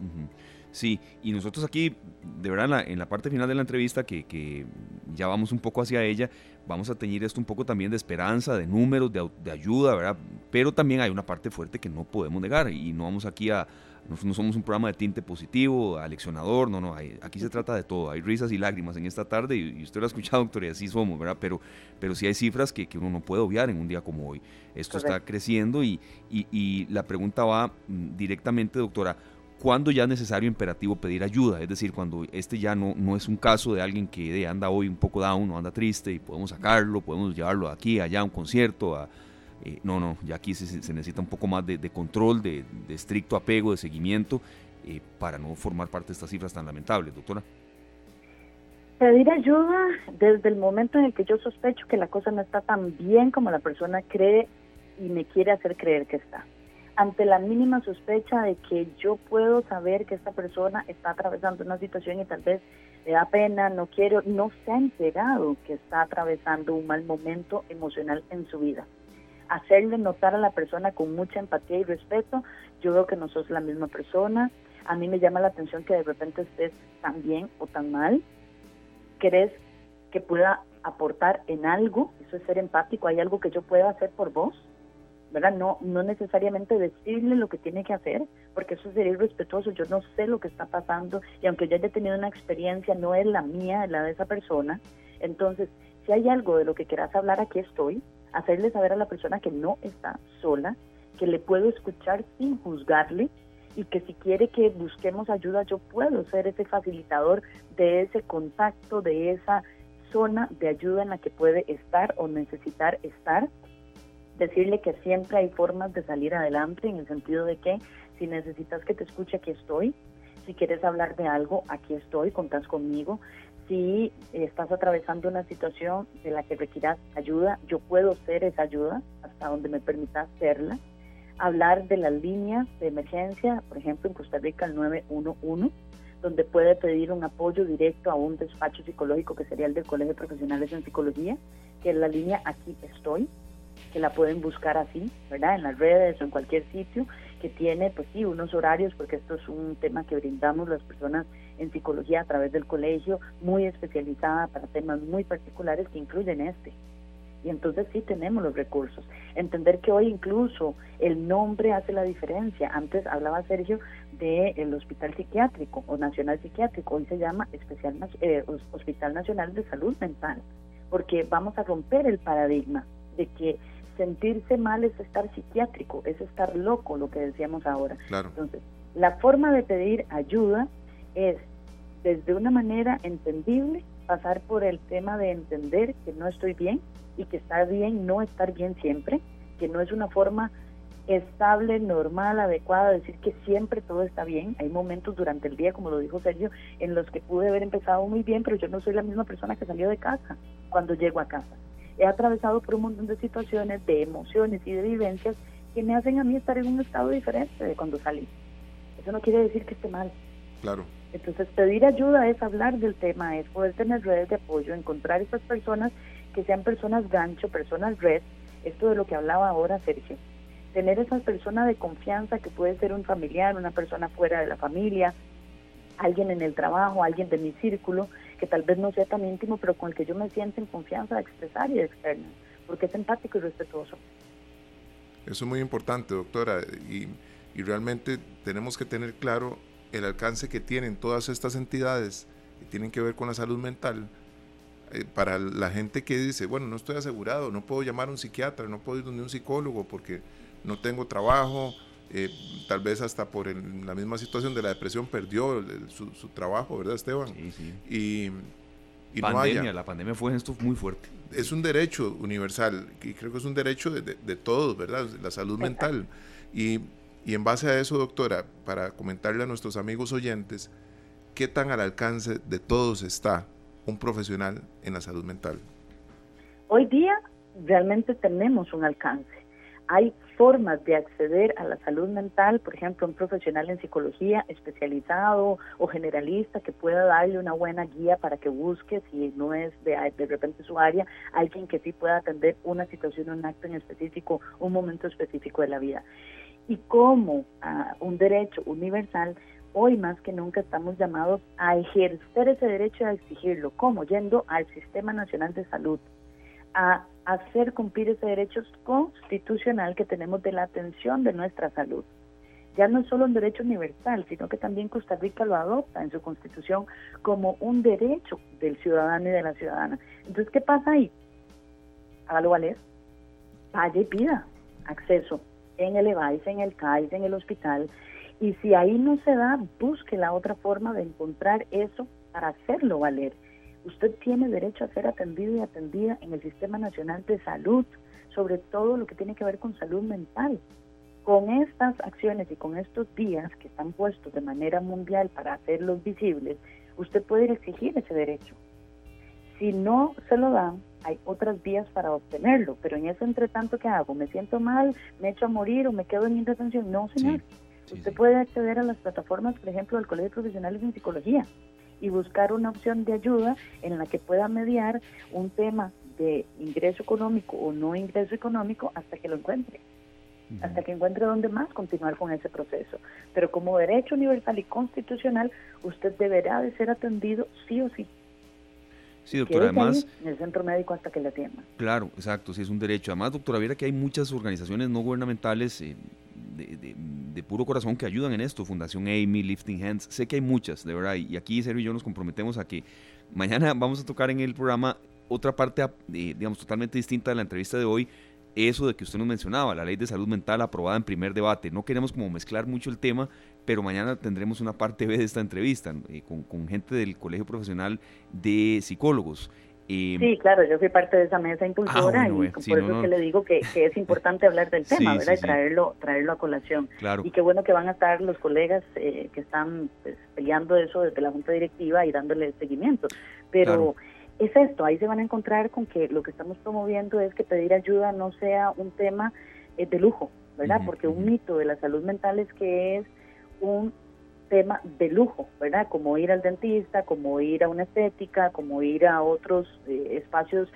Sí, y nosotros aquí, de verdad, en la, parte final de la entrevista, que, ya vamos un poco hacia ella, vamos a teñir esto un poco también de esperanza, de números, de, de ayuda, ¿verdad? Pero también hay una parte fuerte que no podemos negar y no vamos aquí a no, somos un programa de tinte positivo, aleccionador, no, no, aquí se trata de todo. Hay risas y lágrimas en esta tarde y, usted lo ha escuchado, doctor, y así somos, ¿verdad? Pero, pero sí hay cifras que, uno no puede obviar en un día como hoy. Esto está creciendo y, y, la pregunta va mm, directamente, doctora, ¿cuándo ya es necesario, imperativo pedir ayuda? Es decir, cuando este ya no, no es un caso de alguien que anda hoy un poco down o anda triste y podemos sacarlo, podemos llevarlo aquí, allá a un concierto, a eh, no, no, ya aquí se, necesita un poco más de, control, de, estricto apego, de seguimiento, eh, para no formar parte de estas cifras tan lamentables, doctora.
Pedir ayuda desde el momento en el que yo sospecho que la cosa no está tan bien como la persona cree y me quiere hacer creer que está. Ante la mínima sospecha de que yo puedo saber que esta persona está atravesando una situación y tal vez le da pena, no quiero, no se ha enterado que está atravesando un mal momento emocional en su vida hacerle notar a la persona con mucha empatía y respeto, yo veo que no sos la misma persona, a mí me llama la atención que de repente estés tan bien o tan mal, crees que pueda aportar en algo, eso es ser empático, hay algo que yo pueda hacer por vos, ¿verdad? No, no necesariamente decirle lo que tiene que hacer, porque eso sería irrespetuoso, yo no sé lo que está pasando y aunque yo haya tenido una experiencia, no es la mía, es la de esa persona, entonces, si hay algo de lo que quieras hablar, aquí estoy, hacerle saber a la persona que no está sola, que le puedo escuchar sin juzgarle, y que si quiere que busquemos ayuda, yo puedo ser ese facilitador de ese contacto, de esa zona de ayuda en la que puede estar o necesitar estar. Decirle que siempre hay formas de salir adelante en el sentido de que si necesitas que te escuche, aquí estoy. Si quieres hablar de algo, aquí estoy, contás conmigo. Si estás atravesando una situación de la que requieras ayuda, yo puedo ser esa ayuda hasta donde me permitas serla hablar de las líneas de emergencia, por ejemplo, en Costa Rica el 911, donde puede pedir un apoyo directo a un despacho psicológico que sería el del Colegio de Profesionales en Psicología, que es la línea Aquí estoy, que la pueden buscar así, ¿verdad? En las redes o en cualquier sitio, que tiene, pues sí, unos horarios, porque esto es un tema que brindamos las personas en psicología a través del colegio, muy especializada para temas muy particulares que incluyen este y entonces sí tenemos los recursos. Entender que hoy incluso el nombre hace la diferencia. Antes hablaba Sergio del Hospital Psiquiátrico o Nacional Psiquiátrico, hoy se llama Especial eh, Hospital Nacional de Salud Mental, porque vamos a romper el paradigma de que sentirse mal es estar psiquiátrico, es estar loco, lo que decíamos ahora. Entonces, la forma de pedir ayuda es desde una manera entendible, pasar por el tema de entender que no estoy bien, y que está bien no estar bien siempre, que no es una forma estable, normal, adecuada, decir que siempre todo está bien. Hay momentos durante el día, como lo dijo Sergio, en los que pude haber empezado muy bien, pero yo no soy la misma persona que salió de casa cuando llego a casa. He atravesado por un montón de situaciones, de emociones y de vivencias que me hacen a mí estar en un estado diferente de cuando salí. Eso no quiere decir que esté mal.
Claro.
Entonces, pedir ayuda es hablar del tema, es poder tener redes de apoyo, encontrar esas personas que sean personas gancho, personas red, esto de lo que hablaba ahora Sergio, tener esa persona de confianza que puede ser un familiar, una persona fuera de la familia, alguien en el trabajo, alguien de mi círculo, que tal vez no sea tan íntimo, pero con el que yo me siento en confianza de expresar y de externar, porque es empático y respetuoso.
Eso es muy importante, doctora, y realmente tenemos que tener claro el alcance que tienen todas estas entidades que tienen que ver con la salud mental eh, para la gente que dice, bueno, no estoy asegurado, no puedo llamar a un psiquiatra, no puedo ir donde un psicólogo porque no tengo trabajo, eh, tal vez hasta por la misma situación de la depresión perdió su, trabajo, ¿verdad, Esteban?
Sí, sí.
Y,
y pandemia, la pandemia fue esto muy fuerte.
Es un derecho universal y creo que es un derecho de, de, todos, ¿verdad? La salud mental. Y, y en base a eso, doctora, para comentarle a nuestros amigos oyentes, ¿qué tan al alcance de todos está un profesional en la salud mental?
Hoy día realmente tenemos un alcance. Hay formas de acceder a la salud mental, por ejemplo, un profesional en psicología especializado o generalista que pueda darle una buena guía para que busque, si no es de, de repente su área, alguien que sí pueda atender una situación, un acto en específico, un momento específico de la vida. Y como ah, un derecho universal, hoy más que nunca estamos llamados a ejercer ese derecho a exigirlo. ¿Cómo? Yendo al Sistema Nacional de Salud, a hacer cumplir ese derecho constitucional que tenemos de la atención de nuestra salud. Ya no es solo un derecho universal, sino que también Costa Rica lo adopta en su constitución como un derecho del ciudadano y de la ciudadana. Entonces, ¿qué pasa ahí? Hágalo valer. Vaya y pida acceso en el EVAIS, en el CAIS, en el hospital, y si ahí no se da, busque la otra forma de encontrar eso para hacerlo valer. Usted tiene derecho a ser atendido y atendida en el Sistema Nacional de Salud, sobre todo lo que tiene que ver con salud mental. Con estas acciones y con estos días que están puestos de manera mundial para hacerlos visibles, usted puede exigir ese derecho. Si no se lo dan, hay otras vías para obtenerlo, pero en ese entretanto, ¿qué hago? ¿Me siento mal? ¿Me echo a morir o me quedo en indefensión? No, señor. Usted puede acceder a las plataformas, por ejemplo, del Colegio de Profesionales en Psicología y buscar una opción de ayuda en la que pueda mediar un tema de ingreso económico o no ingreso económico hasta que lo encuentre. Hasta que encuentre dónde más continuar con ese proceso. Pero como derecho universal y constitucional, usted deberá de ser atendido sí o sí.
Sí, doctora, además...
En el centro médico hasta que atiendan.
Claro, exacto, sí es un derecho. Además, doctora, viera que hay muchas organizaciones no gubernamentales eh, de, puro corazón que ayudan en esto. Fundación Amy, Lifting Hands, sé que hay muchas, de verdad. Y aquí Sergio y yo nos comprometemos a que mañana <laughs> vamos a tocar en el programa otra parte, digamos, totalmente distinta de la entrevista de hoy. Eso de que usted nos mencionaba, la ley de salud mental aprobada en primer debate. No queremos como mezclar mucho el tema, pero mañana tendremos una parte B de esta entrevista eh, con, con, gente del Colegio Profesional de Psicólogos.
Eh, sí, claro, yo fui parte de esa mesa impulsora ah, y por eso que le digo que, es <laughs> importante hablar del tema, ¿verdad? y traerlo, traerlo a colación.
Claro.
Y qué bueno que van a estar los colegas eh, que están pues, peleando eso desde la Junta Directiva y dándole seguimiento. Pero es esto, ahí se van a encontrar con que lo que estamos promoviendo es que pedir ayuda no sea un tema eh, de lujo, ¿verdad? Porque un mito de la salud mental es que es un tema de lujo, ¿verdad? Como ir al dentista, como ir a una estética, como ir a otros eh, espacios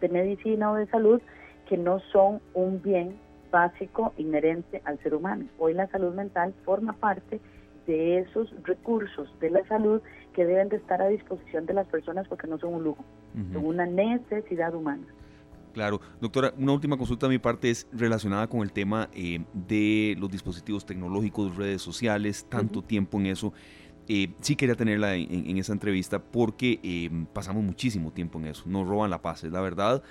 de medicina o de salud que no son un bien básico inherente al ser humano. Hoy la salud mental forma parte de esos recursos de la salud que deben de estar a disposición de las personas porque no son un lujo, son una necesidad humana.
Claro, doctora, una última consulta de mi parte es relacionada con el tema eh, de los dispositivos tecnológicos, redes sociales, tanto tiempo en eso. Eh, sí quería tenerla en, esa entrevista porque eh, pasamos muchísimo tiempo en eso. Nos roban la paz, es la verdad.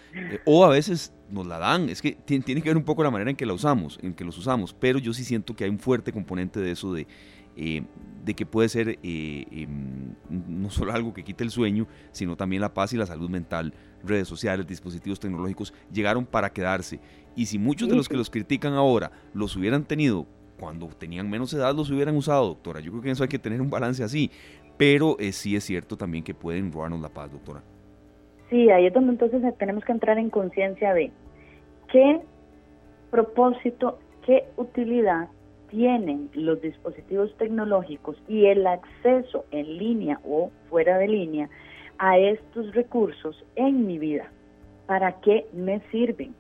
o a veces nos la dan. Es que tiene que ver un poco la manera en que la usamos, en que los usamos. Pero yo sí siento que hay un fuerte componente de eso de eh, de que puede ser eh, no solo algo que quite el sueño, sino también la paz y la salud mental. Redes sociales, dispositivos tecnológicos llegaron para quedarse. Y si muchos de los que los critican ahora los hubieran tenido cuando tenían menos edad, los hubieran usado, doctora. Yo creo que eso hay que tener un balance así. Pero eh, sí es cierto también que pueden robarnos la paz, doctora.
Sí, ahí es donde entonces tenemos que entrar en conciencia de qué propósito, qué utilidad tienen los dispositivos tecnológicos y el acceso en línea o fuera de línea a estos recursos en mi vida. ¿Para qué me sirven?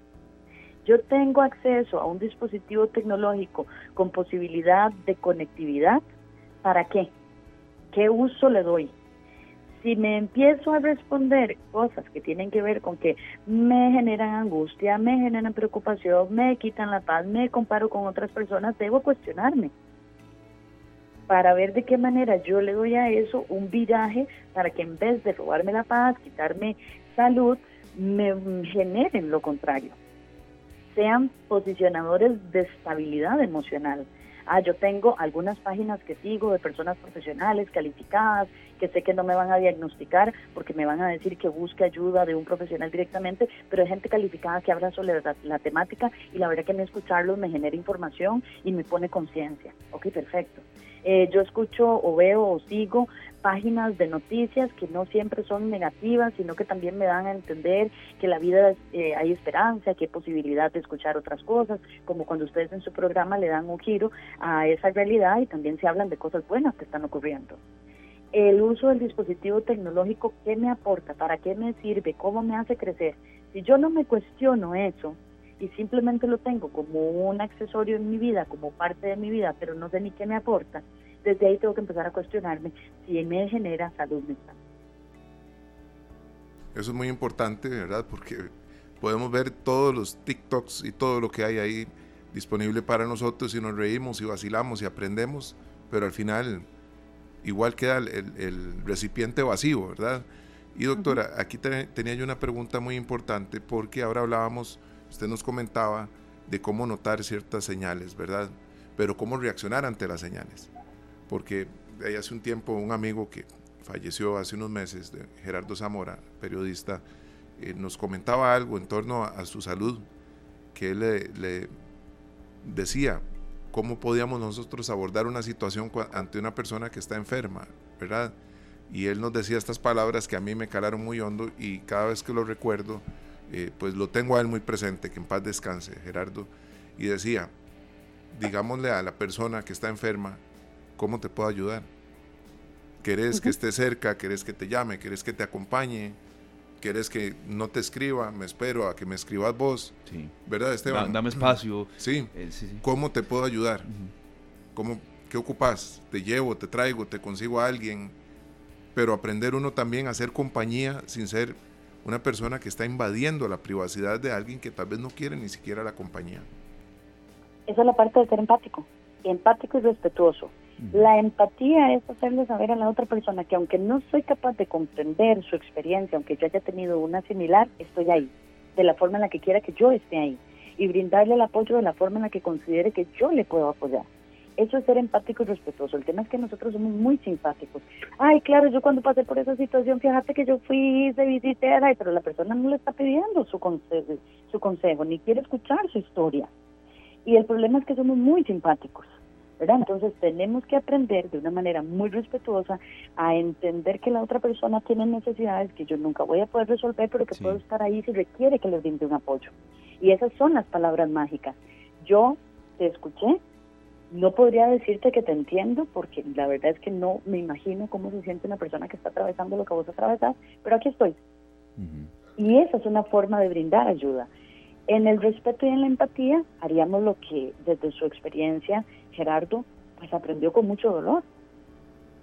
Yo tengo acceso a un dispositivo tecnológico con posibilidad de conectividad. ¿Para qué? ¿Qué uso le doy? Si me empiezo a responder cosas que tienen que ver con que me generan angustia, me generan preocupación, me quitan la paz, me comparo con otras personas, debo cuestionarme para ver de qué manera yo le doy a eso un viraje para que en vez de robarme la paz, quitarme salud, me generen lo contrario. Sean posicionadores de estabilidad emocional ah, yo tengo algunas páginas que sigo de personas profesionales calificadas que sé que no me van a diagnosticar porque me van a decir que busque ayuda de un profesional directamente, pero hay gente calificada que habla sobre la, temática y la verdad que me escucharlos me genera información y me pone conciencia. Ok, perfecto. Eh, yo escucho o veo o sigo páginas de noticias que no siempre son negativas, sino que también me dan a entender que la vida eh, hay esperanza, que hay posibilidad de escuchar otras cosas, como cuando ustedes en su programa le dan un giro a esa realidad y también se hablan de cosas buenas que están ocurriendo. El uso del dispositivo tecnológico, ¿qué me aporta? ¿Para qué me sirve? ¿Cómo me hace crecer? Si yo no me cuestiono eso, y simplemente lo tengo como un accesorio en mi vida, como parte de mi vida, pero no sé ni qué me aporta, desde ahí tengo que empezar a cuestionarme si me genera salud mental.
Eso es muy importante, ¿verdad? Porque podemos ver todos los TikToks y todo lo que hay ahí disponible para nosotros y nos reímos y vacilamos y aprendemos, pero al final igual queda el, recipiente vacío, ¿verdad? Y doctora, aquí tenía yo una pregunta muy importante porque ahora hablábamos, usted nos comentaba de cómo notar ciertas señales, ¿verdad? Pero cómo reaccionar ante las señales porque hace un tiempo un amigo que falleció hace unos meses, Gerardo Zamora, periodista, eh, nos comentaba algo en torno a, su salud, que él le, decía cómo podíamos nosotros abordar una situación ante una persona que está enferma, ¿verdad? Y él nos decía estas palabras que a mí me calaron muy hondo y cada vez que lo recuerdo, eh, pues lo tengo a él muy presente, que en paz descanse, Gerardo. Y decía, digámosle a la persona que está enferma, ¿Cómo te puedo ayudar? ¿Querés que esté cerca? ¿Querés que te llame? ¿Querés que te acompañe? ¿Querés que no te escriba? Me espero a que me escribas vos. Sí. ¿Verdad, Esteban?
dame espacio. <clears throat>
Sí. Eh, sí, ¿Cómo te puedo ayudar? ¿Cómo, ¿Qué ocupas? Te llevo, te traigo, te consigo a alguien. Pero aprender uno también a hacer compañía sin ser una persona que está invadiendo la privacidad de alguien que tal vez no quiere ni siquiera la compañía.
Esa es la parte de ser empático. Empático y respetuoso. La empatía es hacerle saber a la otra persona que aunque no soy capaz de comprender su experiencia, aunque yo haya tenido una similar, estoy ahí, de la forma en la que quiera que yo esté ahí, y brindarle el apoyo de la forma en la que considere que yo le puedo apoyar. Eso es ser empático y respetuoso. El tema es que nosotros somos muy simpáticos. Ay, claro, yo cuando pasé por esa situación, fíjate que yo fui, hice visitera, pero la persona no le está pidiendo su consejo, su consejo, ni quiere escuchar su historia. Y el problema es que somos muy simpáticos. ¿verdad? Entonces tenemos que aprender de una manera muy respetuosa a entender que la otra persona tiene necesidades que yo nunca voy a poder resolver, pero que puedo estar ahí si requiere que le brinde un apoyo. Y esas son las palabras mágicas. Yo te escuché, no podría decirte que te entiendo, porque la verdad es que no me imagino cómo se siente una persona que está atravesando lo que vos atravesás, pero aquí estoy. Y esa es una forma de brindar ayuda. En el respeto y en la empatía haríamos lo que desde su experiencia Gerardo pues aprendió con mucho dolor.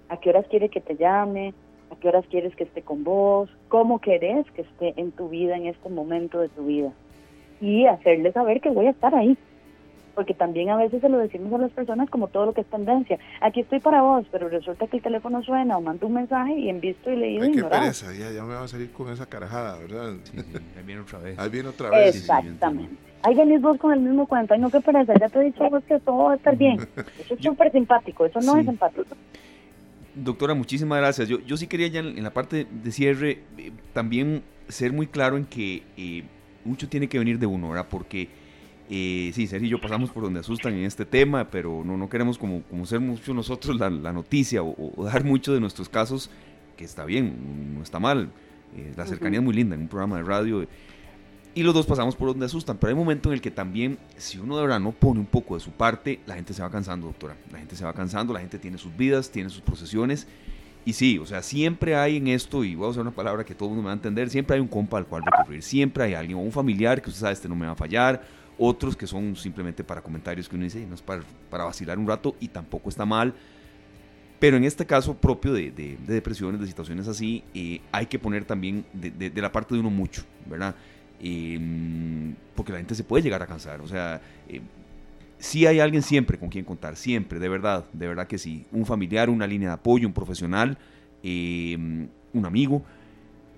¿A qué horas quiere que te llame? ¿A qué horas quieres que esté con vos? ¿Cómo querés que esté en tu vida en este momento de tu vida? Y hacerle saber que voy a estar ahí, porque también a veces se lo decimos a las personas como todo lo que es tendencia. Aquí estoy para vos, pero resulta que el teléfono suena o mando un mensaje y en visto y leído
Ay, qué pereza, ya, ya, me va a salir con esa carajada, ¿verdad?
ahí viene otra vez.
Ahí viene otra vez.
Exactamente. ahí venís vos con el mismo cuento, ay no qué pereza, ya te he dicho vos que todo va a estar bien. <laughs> Eso es súper simpático, eso no es empático.
Doctora, muchísimas gracias. Yo, yo sí quería ya en la parte de cierre eh, también ser muy claro en que eh, mucho tiene que venir de uno, ¿verdad? Porque eh, sí, Sergio y yo pasamos por donde asustan en este tema, pero no, no queremos como, como ser mucho nosotros la, noticia o, dar mucho de nuestros casos, que está bien, no está mal. Eh, la cercanía es muy linda en un programa de radio. Y los dos pasamos por donde asustan, pero hay un momento en el que también, si uno de verdad no pone un poco de su parte, la gente se va cansando, doctora. La gente se va cansando, la gente tiene sus vidas, tiene sus procesiones. Y sí, o sea, siempre hay en esto, y voy a usar una palabra que todo el mundo me va a entender, siempre hay un compa al cual recurrir, siempre hay alguien o un familiar que usted sabe, este no me va a fallar, otros que son simplemente para comentarios que uno dice, no es para, para vacilar un rato y tampoco está mal. Pero en este caso propio de, de, depresiones, de situaciones así, eh, hay que poner también de, de, la parte de uno mucho, ¿verdad? Em, porque la gente se puede llegar a cansar. O sea, eh, sí hay alguien siempre con quien contar, siempre, de verdad, de verdad que sí. Un familiar, una línea de apoyo, un profesional, em, un amigo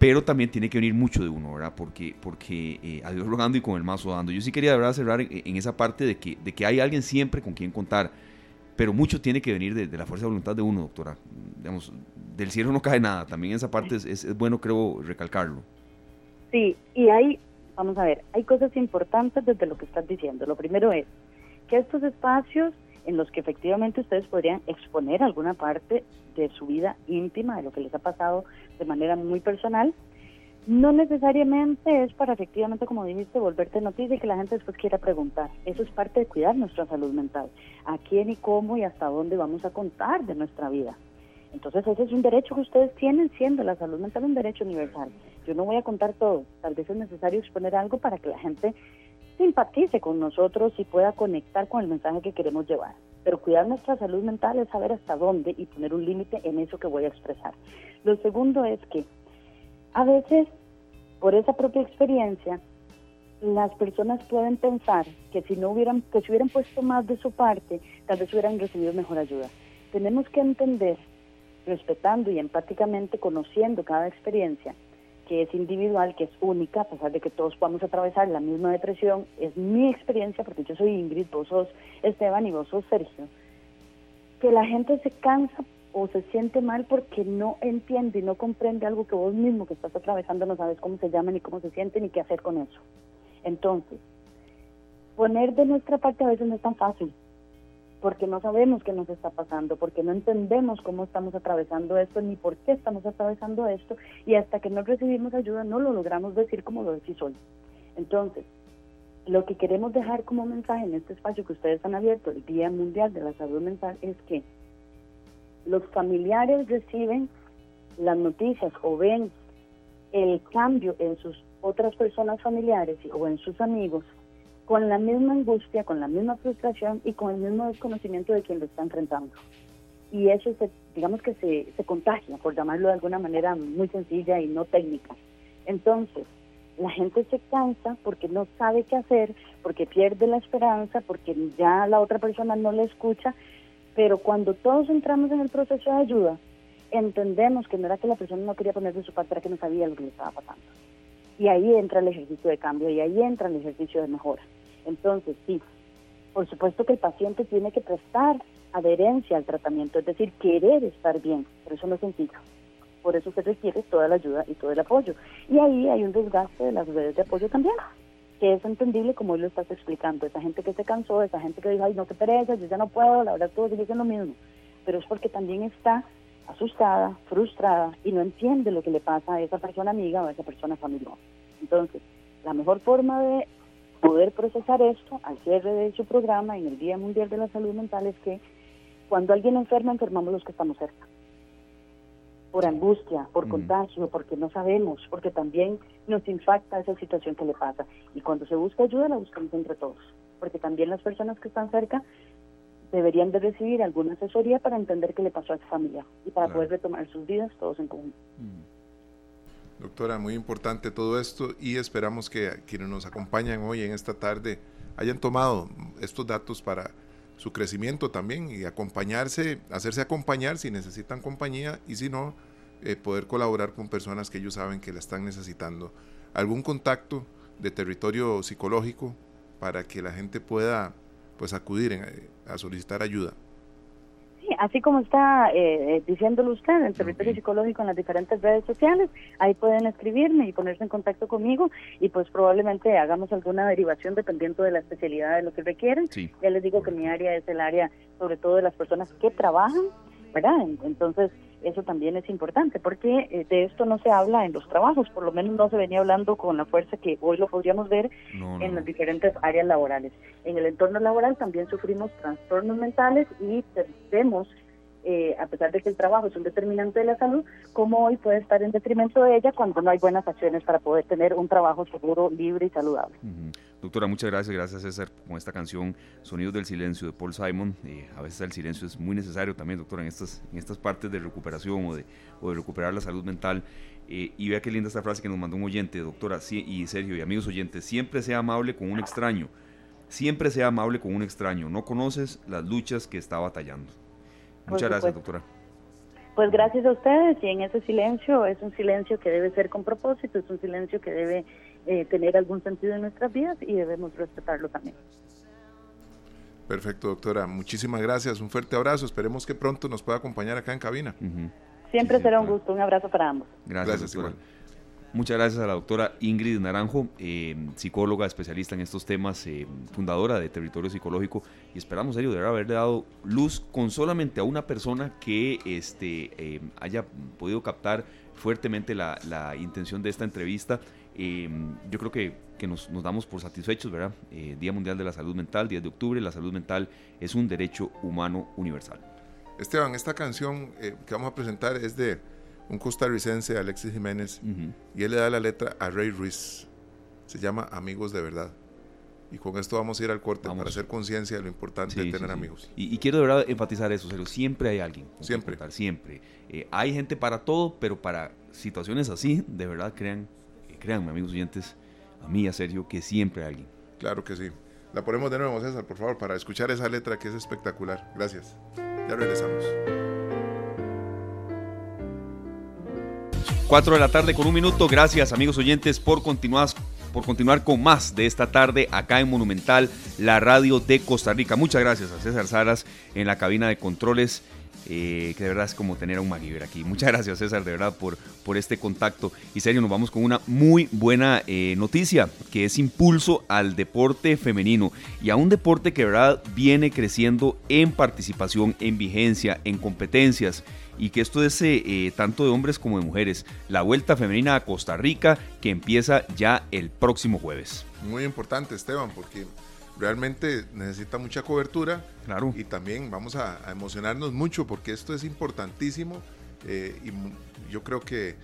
pero también tiene que venir mucho de uno, ¿verdad? Porque, porque eh, a Dios rogando y con el mazo dando. Yo sí quería de verdad cerrar en, esa parte de que, de que hay alguien siempre con quien contar, pero mucho tiene que venir de, la fuerza de voluntad de uno, doctora. Digamos, del cielo no cae nada, también esa parte es, es, bueno, creo, recalcarlo.
Sí, y hay, vamos a ver, hay cosas importantes desde lo que estás diciendo. Lo primero es que estos espacios en los que efectivamente ustedes podrían exponer alguna parte de su vida íntima, de lo que les ha pasado de manera muy personal. No necesariamente es para efectivamente, como dijiste, volverte noticia y que la gente después quiera preguntar. Eso es parte de cuidar nuestra salud mental. A quién y cómo y hasta dónde vamos a contar de nuestra vida. Entonces ese es un derecho que ustedes tienen siendo la salud mental un derecho universal. Yo no voy a contar todo, tal vez es necesario exponer algo para que la gente simpatice con nosotros y pueda conectar con el mensaje que queremos llevar. Pero cuidar nuestra salud mental es saber hasta dónde y poner un límite en eso que voy a expresar. Lo segundo es que a veces, por esa propia experiencia, las personas pueden pensar que si no hubieran, que si hubieran puesto más de su parte, tal vez hubieran recibido mejor ayuda. Tenemos que entender, respetando y empáticamente conociendo cada experiencia, que es individual, que es única, a pesar de que todos podamos atravesar la misma depresión, es mi experiencia, porque yo soy Ingrid, vos sos Esteban y vos sos Sergio, que la gente se cansa o se siente mal porque no entiende y no comprende algo que vos mismo que estás atravesando no sabes cómo se llama, ni cómo se siente, ni qué hacer con eso. Entonces, poner de nuestra parte a veces no es tan fácil, porque no sabemos qué nos está pasando, porque no entendemos cómo estamos atravesando esto, ni por qué estamos atravesando esto, y hasta que no recibimos ayuda no lo logramos decir como lo decís hoy. Entonces, lo que queremos dejar como mensaje en este espacio que ustedes han abierto, el Día Mundial de la Salud Mental, es que los familiares reciben las noticias o ven el cambio en sus otras personas familiares o en sus amigos con la misma angustia, con la misma frustración y con el mismo desconocimiento de quien lo está enfrentando. Y eso, digamos que se, se contagia, por llamarlo de alguna manera muy sencilla y no técnica. Entonces, la gente se cansa porque no sabe qué hacer, porque pierde la esperanza, porque ya la otra persona no le escucha, pero cuando todos entramos en el proceso de ayuda, entendemos que no era que la persona no quería ponerse su parte, era que no sabía lo que le estaba pasando. Y ahí entra el ejercicio de cambio y ahí entra el ejercicio de mejora. Entonces, sí, por supuesto que el paciente tiene que prestar adherencia al tratamiento, es decir, querer estar bien, pero eso no es sencillo. Por eso se requiere toda la ayuda y todo el apoyo. Y ahí hay un desgaste de las redes de apoyo también, que es entendible como hoy lo estás explicando. Esa gente que se cansó, esa gente que dijo, ay, no te pereza, yo ya no puedo, la verdad todo sigue lo mismo. Pero es porque también está asustada, frustrada y no entiende lo que le pasa a esa persona amiga o a esa persona familiar. Entonces, la mejor forma de poder procesar esto al cierre de su programa en el Día Mundial de la Salud Mental es que cuando alguien enferma, enfermamos los que estamos cerca. Por angustia, por contagio, porque no sabemos, porque también nos impacta esa situación que le pasa. Y cuando se busca ayuda, la buscamos entre todos. Porque también las personas que están cerca deberían de recibir alguna asesoría para entender qué le pasó a su familia y para poder retomar sus vidas todos en común.
Doctora, muy importante todo esto y esperamos que quienes nos acompañan hoy en esta tarde hayan tomado estos datos para su crecimiento también y acompañarse, hacerse acompañar si necesitan compañía y si no, eh, poder colaborar con personas que ellos saben que la están necesitando. ¿Algún contacto de territorio psicológico para que la gente pueda pues acudir eh, a solicitar ayuda?
así como está eh, eh, diciéndolo usted, el territorio psicológico en las diferentes redes sociales, ahí pueden escribirme y ponerse en contacto conmigo y pues probablemente hagamos alguna derivación dependiendo de la especialidad de lo que requieren. Ya les digo que mi área es el área sobre todo de las personas que trabajan, ¿verdad? Entonces, eso también es importante porque eh, de esto no se habla en los trabajos, por lo menos no se venía hablando con la fuerza que hoy lo podríamos ver en las diferentes áreas laborales. En el entorno laboral también sufrimos trastornos mentales y tenemos eh, a pesar de que el trabajo es un determinante de la salud, cómo hoy puede estar en detrimento de ella cuando no hay buenas acciones para poder tener un trabajo seguro, libre y saludable.
Doctora, muchas gracias, gracias César con esta canción Sonidos del Silencio de Paul Simon. Eh, a veces el silencio es muy necesario también, doctora, en estas, en estas partes de recuperación o de, o de recuperar la salud mental. Eh, y vea qué linda esta frase que nos mandó un oyente, doctora, y Sergio y amigos oyentes, siempre sea amable con un extraño, siempre sea amable con un extraño, no conoces las luchas que está batallando. Muchas gracias, doctora.
Pues gracias a ustedes y en ese silencio es un silencio que debe ser con propósito, es un silencio que debe eh, tener algún sentido en nuestras vidas y debemos respetarlo también.
Perfecto, doctora. Muchísimas gracias. Un fuerte abrazo. Esperemos que pronto nos pueda acompañar acá en cabina.
Siempre será un gusto. Un abrazo para ambos.
Gracias, doctora. Muchas gracias a la doctora Ingrid Naranjo, eh, psicóloga especialista en estos temas, eh, fundadora de Territorio Psicológico, y esperamos, serio, de haberle dado luz con solamente a una persona que este, eh, haya podido captar fuertemente la, intención de esta entrevista. yo creo que, que nos, nos, damos por satisfechos, ¿verdad? Día Mundial de la Salud Mental, 10 de octubre, la salud mental es un derecho humano universal.
Esteban, esta canción que vamos a presentar es de un costarricense, Alexis Jiménez, y él le da la letra a Ray Ruiz. Se llama Amigos de Verdad. Y con esto vamos a ir al corte para hacer conciencia de lo importante de tener amigos.
Y, quiero de verdad enfatizar eso, pero siempre hay alguien.
Siempre.
siempre. Eh, hay gente para todo, pero para situaciones así, de verdad, crean, eh, créanme, amigos oyentes, a mí, a Sergio, que siempre hay alguien.
Claro que sí. La ponemos de nuevo, César, por favor, para escuchar esa letra que es espectacular. Gracias. Ya regresamos.
4 de la tarde con un minuto. Gracias amigos oyentes por continuar, por continuar con más de esta tarde acá en Monumental, la radio de Costa Rica. Muchas gracias a César Saras en la cabina de controles. Eh, que de verdad es como tener a un MacGyver aquí. Muchas gracias César, de verdad, por, por este contacto. Y serio, nos vamos con una muy buena eh, noticia, que es impulso al deporte femenino y a un deporte que de verdad viene creciendo en participación, en vigencia, en competencias y que esto es eh, eh, tanto de hombres como de mujeres. La Vuelta Femenina a Costa Rica que empieza ya el próximo jueves.
Muy importante, Esteban, porque realmente necesita mucha cobertura.
Claro.
Y también vamos a, emocionarnos mucho porque esto es importantísimo eh, y yo creo que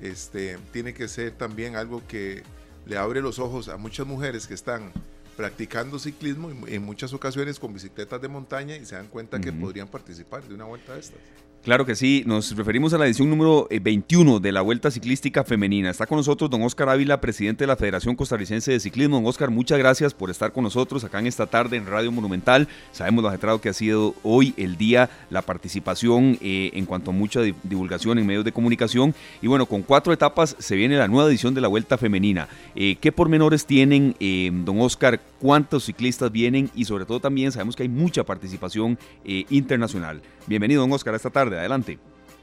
este, tiene que ser también algo que le abre los ojos a muchas mujeres que están practicando ciclismo en muchas ocasiones con bicicletas de montaña y se dan cuenta que podrían participar de una vuelta de estas.
Claro que sí, nos referimos a la edición número 21 eh, de la Vuelta Ciclística Femenina. Está con nosotros don Oscar Ávila, presidente de la Federación Costarricense de Ciclismo. Don Oscar, muchas gracias por estar con nosotros acá en esta tarde en Radio Monumental. Sabemos lo ajetrado que ha sido hoy el día, la participación eh, en cuanto a mucha divulgación en medios de comunicación. Y bueno, con cuatro etapas se viene la nueva edición de la Vuelta Femenina. Eh, ¿Qué pormenores tienen, don Oscar? ¿Cuántos ciclistas vienen? Y sobre todo también sabemos que hay mucha participación internacional. Bienvenido, don Oscar, a esta tarde. Adelante.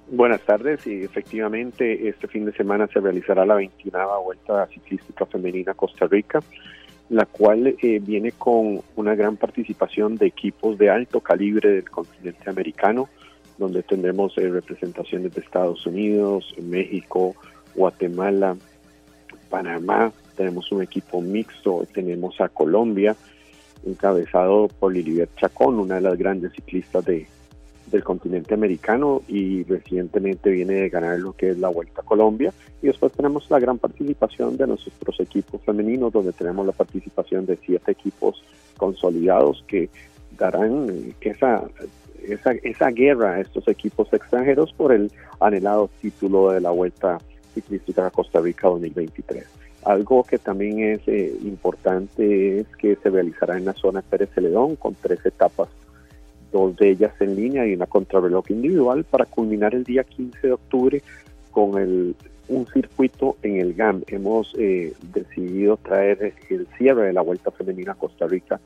Buenas tardes y efectivamente este fin de semana se realizará la 21 Vuelta Ciclística Femenina Costa Rica, la cual eh, viene con una gran participación de equipos de alto calibre del continente americano, donde tendremos eh, representaciones de Estados Unidos, México, Guatemala, Panamá, tenemos un equipo mixto, tenemos a Colombia, encabezado por Lilibet Chacón, una de las grandes ciclistas de, del continente americano y recientemente viene de ganar lo que es la Vuelta a Colombia. Y después tenemos la gran participación de nuestros equipos femeninos, donde tenemos la participación de siete equipos consolidados que darán esa, esa, esa guerra a estos equipos extranjeros por el anhelado título de la Vuelta Ciclística a Costa Rica 2023. Algo que también es eh, importante es que se realizará en la zona Pérez Celedón con tres etapas dos de ellas en línea y una contrarreloj individual para culminar el día 15 de octubre con el, un circuito en el GAM. Hemos eh, decidido traer el cierre de la Vuelta Femenina a Costa Rica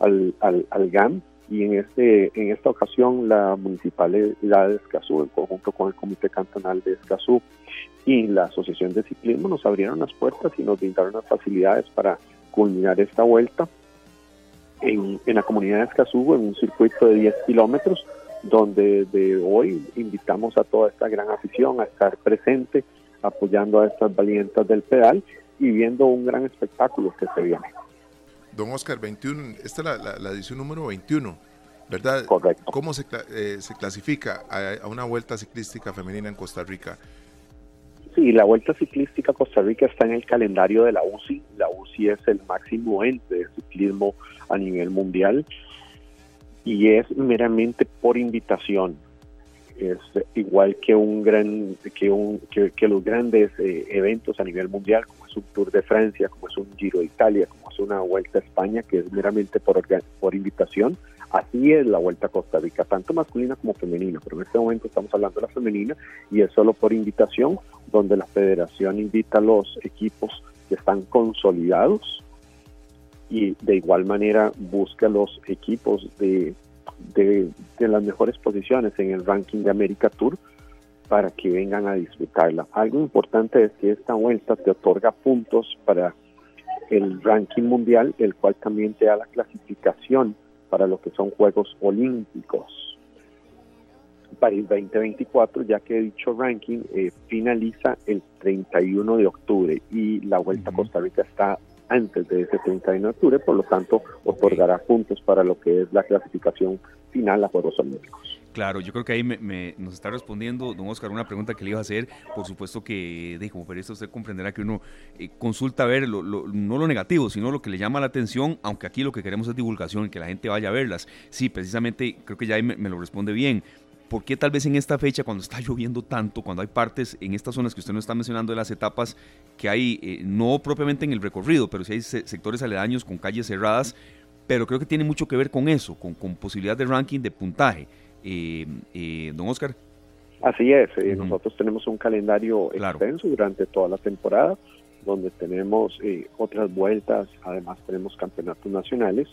al, al, GAM y en este en esta ocasión la Municipalidad de Escazú, en conjunto con el Comité Cantonal de Escazú y la Asociación de Ciclismo nos abrieron las puertas y nos brindaron las facilidades para culminar esta vuelta en, la comunidad de Escazú en un circuito de 10 kilómetros, donde de hoy invitamos a toda esta gran afición a estar presente, apoyando a estas valientas del pedal y viendo un gran espectáculo que se viene.
Don Oscar, 21, esta es la, edición número 21, ¿verdad?
Correcto.
¿Cómo se, eh, se clasifica a, a, una vuelta ciclística femenina en Costa Rica?
Sí, la Vuelta Ciclística Costa Rica está en el calendario de la UCI. La UCI es el máximo ente de ciclismo a nivel mundial y es meramente por invitación. Es igual que un gran que un que, los grandes eh, eventos a nivel mundial, como es un Tour de Francia, como es un Giro de Italia, como es una Vuelta a España, que es meramente por, por invitación Así es la Vuelta a Costa Rica, tanto masculina como femenina, pero en este momento estamos hablando de la femenina y es solo por invitación, donde la federación invita a los equipos que están consolidados y de igual manera busca los equipos de, de, las mejores posiciones en el ranking de América Tour para que vengan a disfrutarla. Algo importante es que esta vuelta te otorga puntos para el ranking mundial, el cual también te da la clasificación para lo que son Juegos Olímpicos. Para el 2024, ya que dicho ranking eh, finaliza el 31 de octubre y la Vuelta a Costa Rica está antes de ese 31 de octubre, por lo tanto otorgará puntos para lo que es la clasificación final a Juegos Olímpicos.
Claro, yo creo que ahí me, nos está respondiendo, don Oscar, una pregunta que le iba a hacer. Por supuesto que, de, como periodista, usted comprenderá que uno eh, consulta a ver no lo negativo, sino lo que le llama la atención, aunque aquí lo que queremos es divulgación, que la gente vaya a verlas. Sí, precisamente, creo que ya ahí me, lo responde bien. ¿Por qué tal vez en esta fecha, cuando está <laughs> lloviendo tanto, cuando hay partes en estas zonas que usted nos está mencionando de las etapas, que hay, eh, no propiamente en el recorrido, pero sí hay sectores aledaños con calles cerradas, pero creo que tiene mucho que ver con eso, con, con posibilidad de ranking, de puntaje eh, eh, don Oscar.
Así es, eh, nosotros tenemos un calendario extenso durante toda la temporada, donde tenemos eh, otras vueltas, además tenemos campeonatos nacionales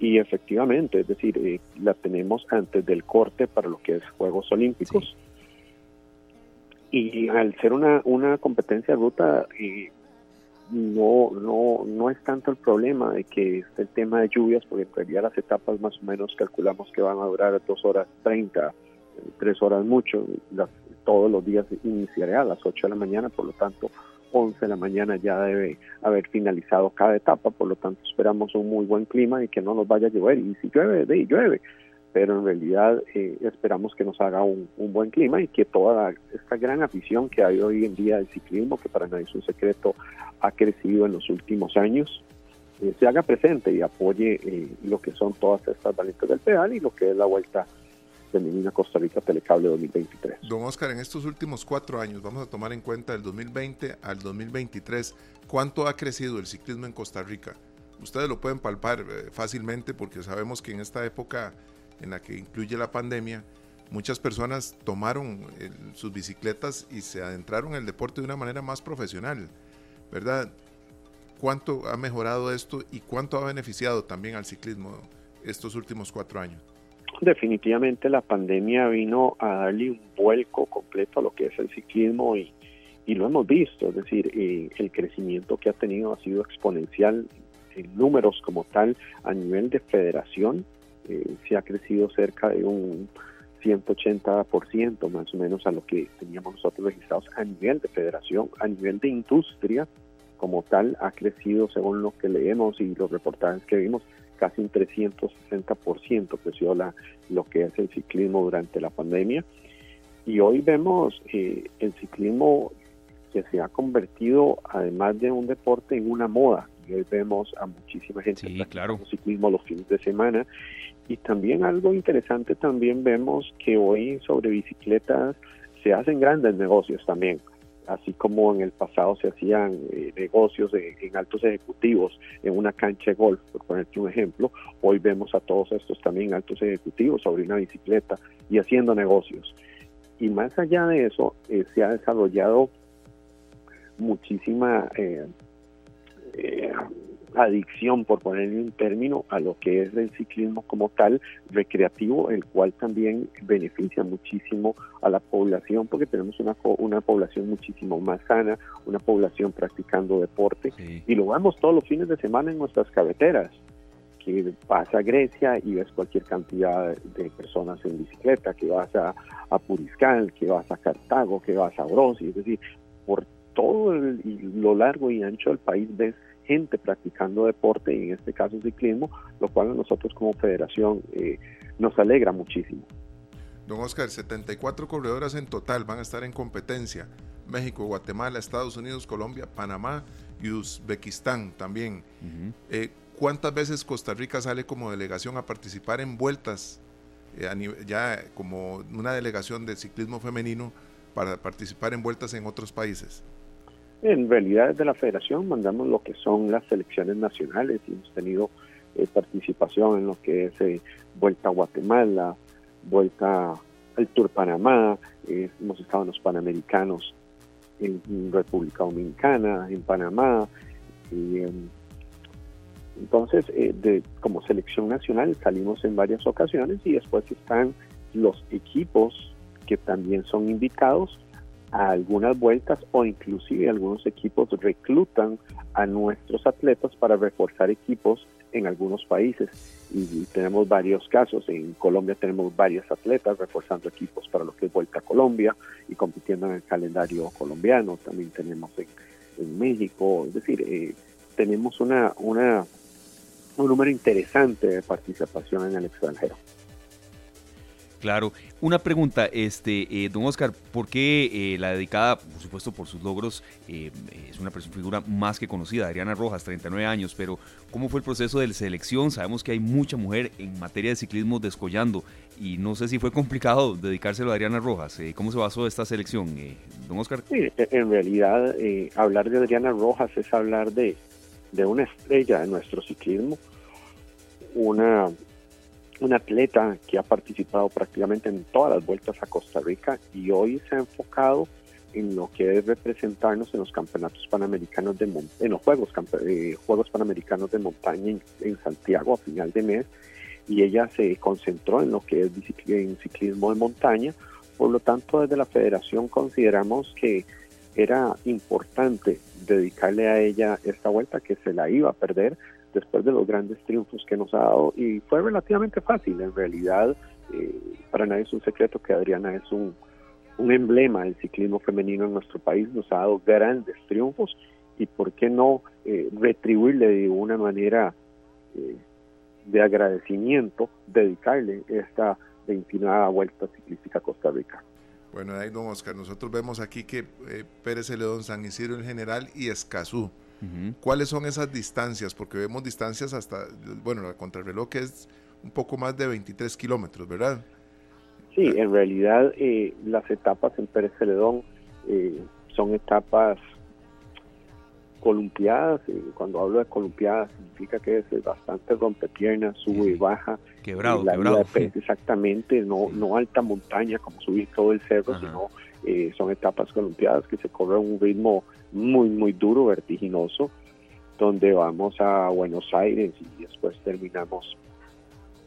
y efectivamente, es decir, la tenemos antes del corte para lo que es Juegos Olímpicos. Y al ser una, una competencia de ruta, no, no, no es tanto el problema de que esté el tema de lluvias, porque en realidad las etapas más o menos calculamos que van a durar dos horas treinta, tres horas mucho, todos los días iniciará a las 8 de la mañana, por lo tanto 11 de la mañana ya debe haber finalizado cada etapa, por lo tanto esperamos un muy buen clima y que no nos vaya a llover, y si llueve, de llueve, pero en realidad eh, esperamos que nos haga un, buen clima y que toda esta gran afición que hay hoy en día del ciclismo, que para nadie es un secreto, ha crecido en los últimos años, eh, se haga presente y apoye eh, lo que son todas estas valientes del pedal y lo que es la vuelta Femenina Costa Rica Telecable 2023.
Don Oscar, en estos últimos cuatro años, vamos a tomar en cuenta del 2020 al 2023, ¿cuánto ha crecido el ciclismo en Costa Rica? Ustedes lo pueden palpar eh, fácilmente porque sabemos que en esta época en la que incluye la pandemia, muchas personas tomaron sus bicicletas y se adentraron en el deporte de una manera más profesional, ¿verdad? ¿Cuánto ha mejorado esto y cuánto ha beneficiado también al ciclismo estos últimos cuatro años?
Definitivamente la pandemia vino a darle un vuelco completo a lo que es el ciclismo y, lo hemos visto, es decir, eh, el crecimiento que ha tenido ha sido exponencial en números como tal a nivel de federación, se ha crecido cerca de un 180% más o menos a lo que teníamos nosotros registrados a nivel de federación, a nivel de industria como tal ha crecido según lo que leemos y los reportajes que vimos casi un 360% creció la, lo que es el ciclismo durante la pandemia. Y hoy vemos eh, el ciclismo que se ha convertido, además de un deporte, en una moda. Y hoy vemos a muchísima gente
sí, claro.
ciclismo los fines de semana. Y también algo interesante, también vemos que hoy sobre bicicletas se hacen grandes negocios también así como en el pasado se hacían eh, negocios en altos ejecutivos en una cancha de golf, por ponerte un ejemplo, hoy vemos a todos estos también altos ejecutivos sobre una bicicleta y haciendo negocios. Y más allá de eso, eh, se ha desarrollado muchísima eh, adicción, por ponerle un término, a lo que es el ciclismo como tal, recreativo, el cual también beneficia muchísimo a la población, porque tenemos una, una población muchísimo más sana, una población practicando deporte, y lo vemos todos los fines de semana en nuestras carreteras que vas a Grecia y ves cualquier cantidad de personas en bicicleta, que vas a, a Puriscal, que vas a Cartago, que vas a Brosi, es decir, por todo lo largo y ancho del país ves gente practicando deporte, y en este caso ciclismo, lo cual a nosotros como federación eh, nos alegra muchísimo.
Don Oscar, 74 corredoras en total van a estar en competencia. México, Guatemala, Estados Unidos, Colombia, Panamá y Uzbekistán también. Eh, ¿Cuántas veces Costa Rica sale como delegación a participar en vueltas, eh, ya como una delegación de ciclismo femenino, para participar en vueltas en otros países?
En realidad desde la federación mandamos lo que son las selecciones nacionales y hemos tenido eh, participación en lo que es eh, Vuelta a Guatemala, Vuelta al Tour Panamá, eh, hemos estado en los Panamericanos en República Dominicana, en Panamá. Y, em, entonces, de, como selección nacional salimos en varias ocasiones y después están los equipos que también son invitados a algunas vueltas o inclusive algunos equipos reclutan a nuestros atletas para reforzar equipos en algunos países y, tenemos varios casos. En Colombia tenemos varios atletas reforzando equipos para lo que es Vuelta a Colombia y compitiendo en el calendario colombiano. También tenemos en, México, es decir, eh, tenemos una, una, un número interesante de participación en el extranjero.
Claro. Una pregunta, este, eh, don Oscar, ¿por qué eh, la dedicada, por supuesto, por sus logros, eh, es una figura más que conocida, Adriana Rojas, 39 años, pero ¿cómo fue el proceso de selección? Sabemos que hay mucha mujer en materia de ciclismo descollando y no sé si fue complicado dedicárselo a Adriana Rojas. ¿Cómo se basó esta selección, don Oscar?
Sí, en realidad, hablar de Adriana Rojas es hablar de, de una estrella de nuestro ciclismo, una un atleta que ha participado prácticamente en todas las vueltas a Costa Rica y hoy se ha enfocado en lo que es representarnos en los campeonatos panamericanos de en los juegos eh, juegos panamericanos de montaña en, Santiago a final de mes y ella se concentró en lo que es en ciclismo de montaña. Por lo tanto desde la federación consideramos que era importante dedicarle a ella esta vuelta que se la iba a perder después de los grandes triunfos que nos ha dado y fue relativamente fácil. En realidad, eh, para nadie es un secreto que Adriana es un, un emblema del ciclismo femenino en nuestro país, nos ha dado grandes triunfos y por qué no eh, retribuirle de una manera eh, de agradecimiento, dedicarle esta 29 Vuelta Ciclística Costa Rica.
Bueno, ahí don Oscar, nosotros vemos aquí que Pérez Celedón, San Isidro en general y Escazú ¿Cuáles son esas distancias? Porque vemos distancias hasta, bueno, la contrarreloj que es un poco más de 23 kilómetros, ¿verdad?
Sí, en realidad eh, las etapas en Pérez Celedón eh, son etapas columpiadas. y cuando hablo de columpiadas significa que es bastante rompepiernas, sube y baja.
Quebrado,
la
quebrado.
exactamente, no, no alta montaña como subir todo el cerro,
Ajá.
sino eh, son etapas columpiadas que se corren a un ritmo muy, muy duro, vertiginoso, donde vamos a Buenos Aires y después terminamos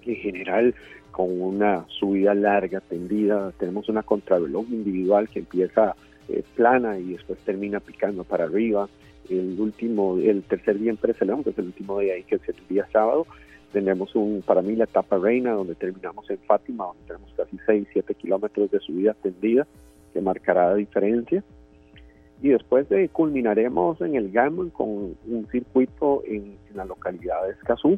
en general con una subida larga, tendida. Tenemos una contrarreloj individual que empieza eh, plana y después termina picando para arriba. El último, el tercer día en Pérez Celedón, que es el último día ahí, que es el día sábado, tenemos un, para mí la etapa reina, donde terminamos en Fátima, donde tenemos casi 6, 7 kilómetros de subida tendida, que marcará la diferencia. Y después de, culminaremos en el Gammon con un circuito en, en la localidad de Escazú,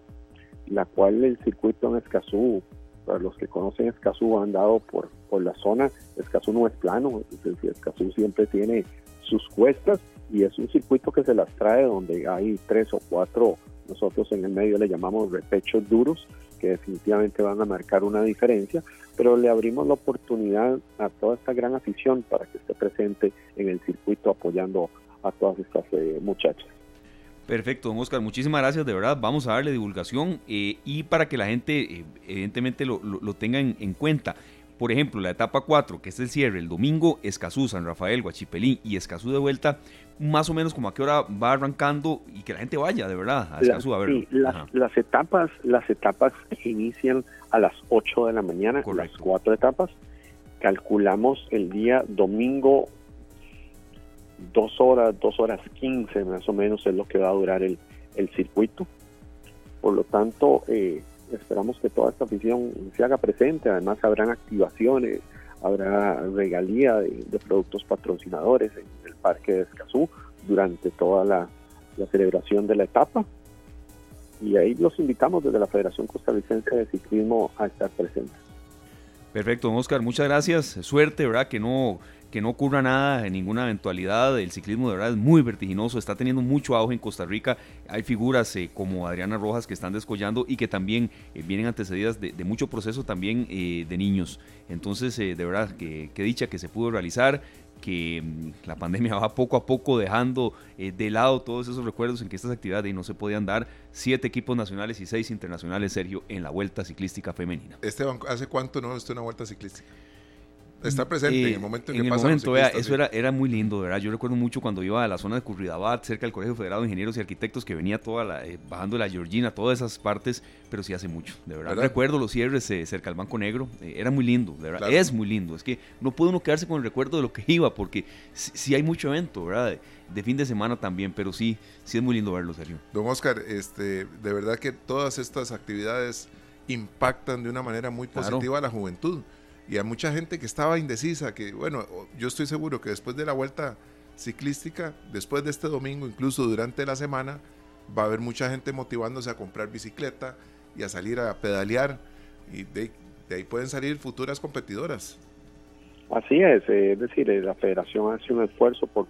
la cual el circuito en Escazú, para los que conocen Escazú, han dado por, por la zona, Escazú no es plano, Escazú siempre tiene sus cuestas y es un circuito que se las trae donde hay tres o cuatro, nosotros en el medio le llamamos repechos duros, definitivamente van a marcar una diferencia, pero le abrimos la oportunidad a toda esta gran afición para que esté presente en el circuito apoyando a todas estas eh, muchachas.
Perfecto, don Oscar, muchísimas gracias, de verdad. Vamos a darle divulgación eh, y para que la gente eh, evidentemente lo, lo, tenga en, en, cuenta. Por ejemplo, la etapa 4, que es el cierre, el domingo, Escazú, San Rafael, Guachipelín y Escazú de vuelta, más o menos como a qué hora va arrancando y que la gente vaya, de verdad, a Escazú a verlo.
Sí, las, las, etapas, las etapas inician a las 8 de la mañana, Correcto. las cuatro etapas. Calculamos el día domingo dos horas, dos horas quince más o menos es lo que va a durar el, el circuito. Por lo tanto, eh, esperamos que toda esta afición se haga presente. Además, habrán activaciones, habrá regalía de, productos patrocinadores en el Parque de Escazú durante toda la, la, celebración de la etapa. Y ahí los invitamos desde la Federación Costarricense de Ciclismo a estar presentes.
Perfecto, don Oscar, muchas gracias. Suerte, ¿verdad? Que no, que no ocurra nada en ninguna eventualidad. El ciclismo de verdad es muy vertiginoso, está teniendo mucho auge en Costa Rica. Hay figuras eh, como Adriana Rojas que están descollando y que también eh, vienen antecedidas de, mucho proceso también eh, de niños. Entonces, de verdad, que, dicha que se pudo realizar que mm, la pandemia <laughs> va poco a poco dejando de lado todos esos recuerdos en que estas actividades no se podían dar. Siete equipos nacionales y seis internacionales, Sergio, en la Vuelta Ciclística Femenina.
Esteban, ¿hace cuánto no está una Vuelta Ciclística? Está presente
eh,
en el momento en,
en
que
el momento, vea, eso era, era muy lindo, ¿verdad? Yo recuerdo mucho cuando iba a la zona de Curridabat, cerca del Colegio Federado de Ingenieros y Arquitectos, que venía toda la, eh, bajando la Georgina, todas esas partes, pero sí hace mucho, de verdad. ¿verdad? Recuerdo los cierres eh, cerca del Banco Negro, eh, era muy lindo, de verdad. Claro. Es muy lindo, es que no puede uno quedarse con el recuerdo de lo que <laughs> iba, porque sí, sí hay mucho evento, ¿verdad? De, de, fin de semana también, pero sí, sí es muy lindo verlo, Sergio.
Don Oscar, este, de verdad que todas estas actividades impactan de una manera muy positiva claro. a la juventud y a mucha gente que estaba indecisa, que bueno, yo estoy seguro que después de la vuelta ciclística, después de este domingo, incluso durante la semana, va a haber mucha gente motivándose a comprar bicicleta y a salir a pedalear y de, ahí pueden salir futuras competidoras.
Así es, eh, es decir, eh, la federación hace un esfuerzo por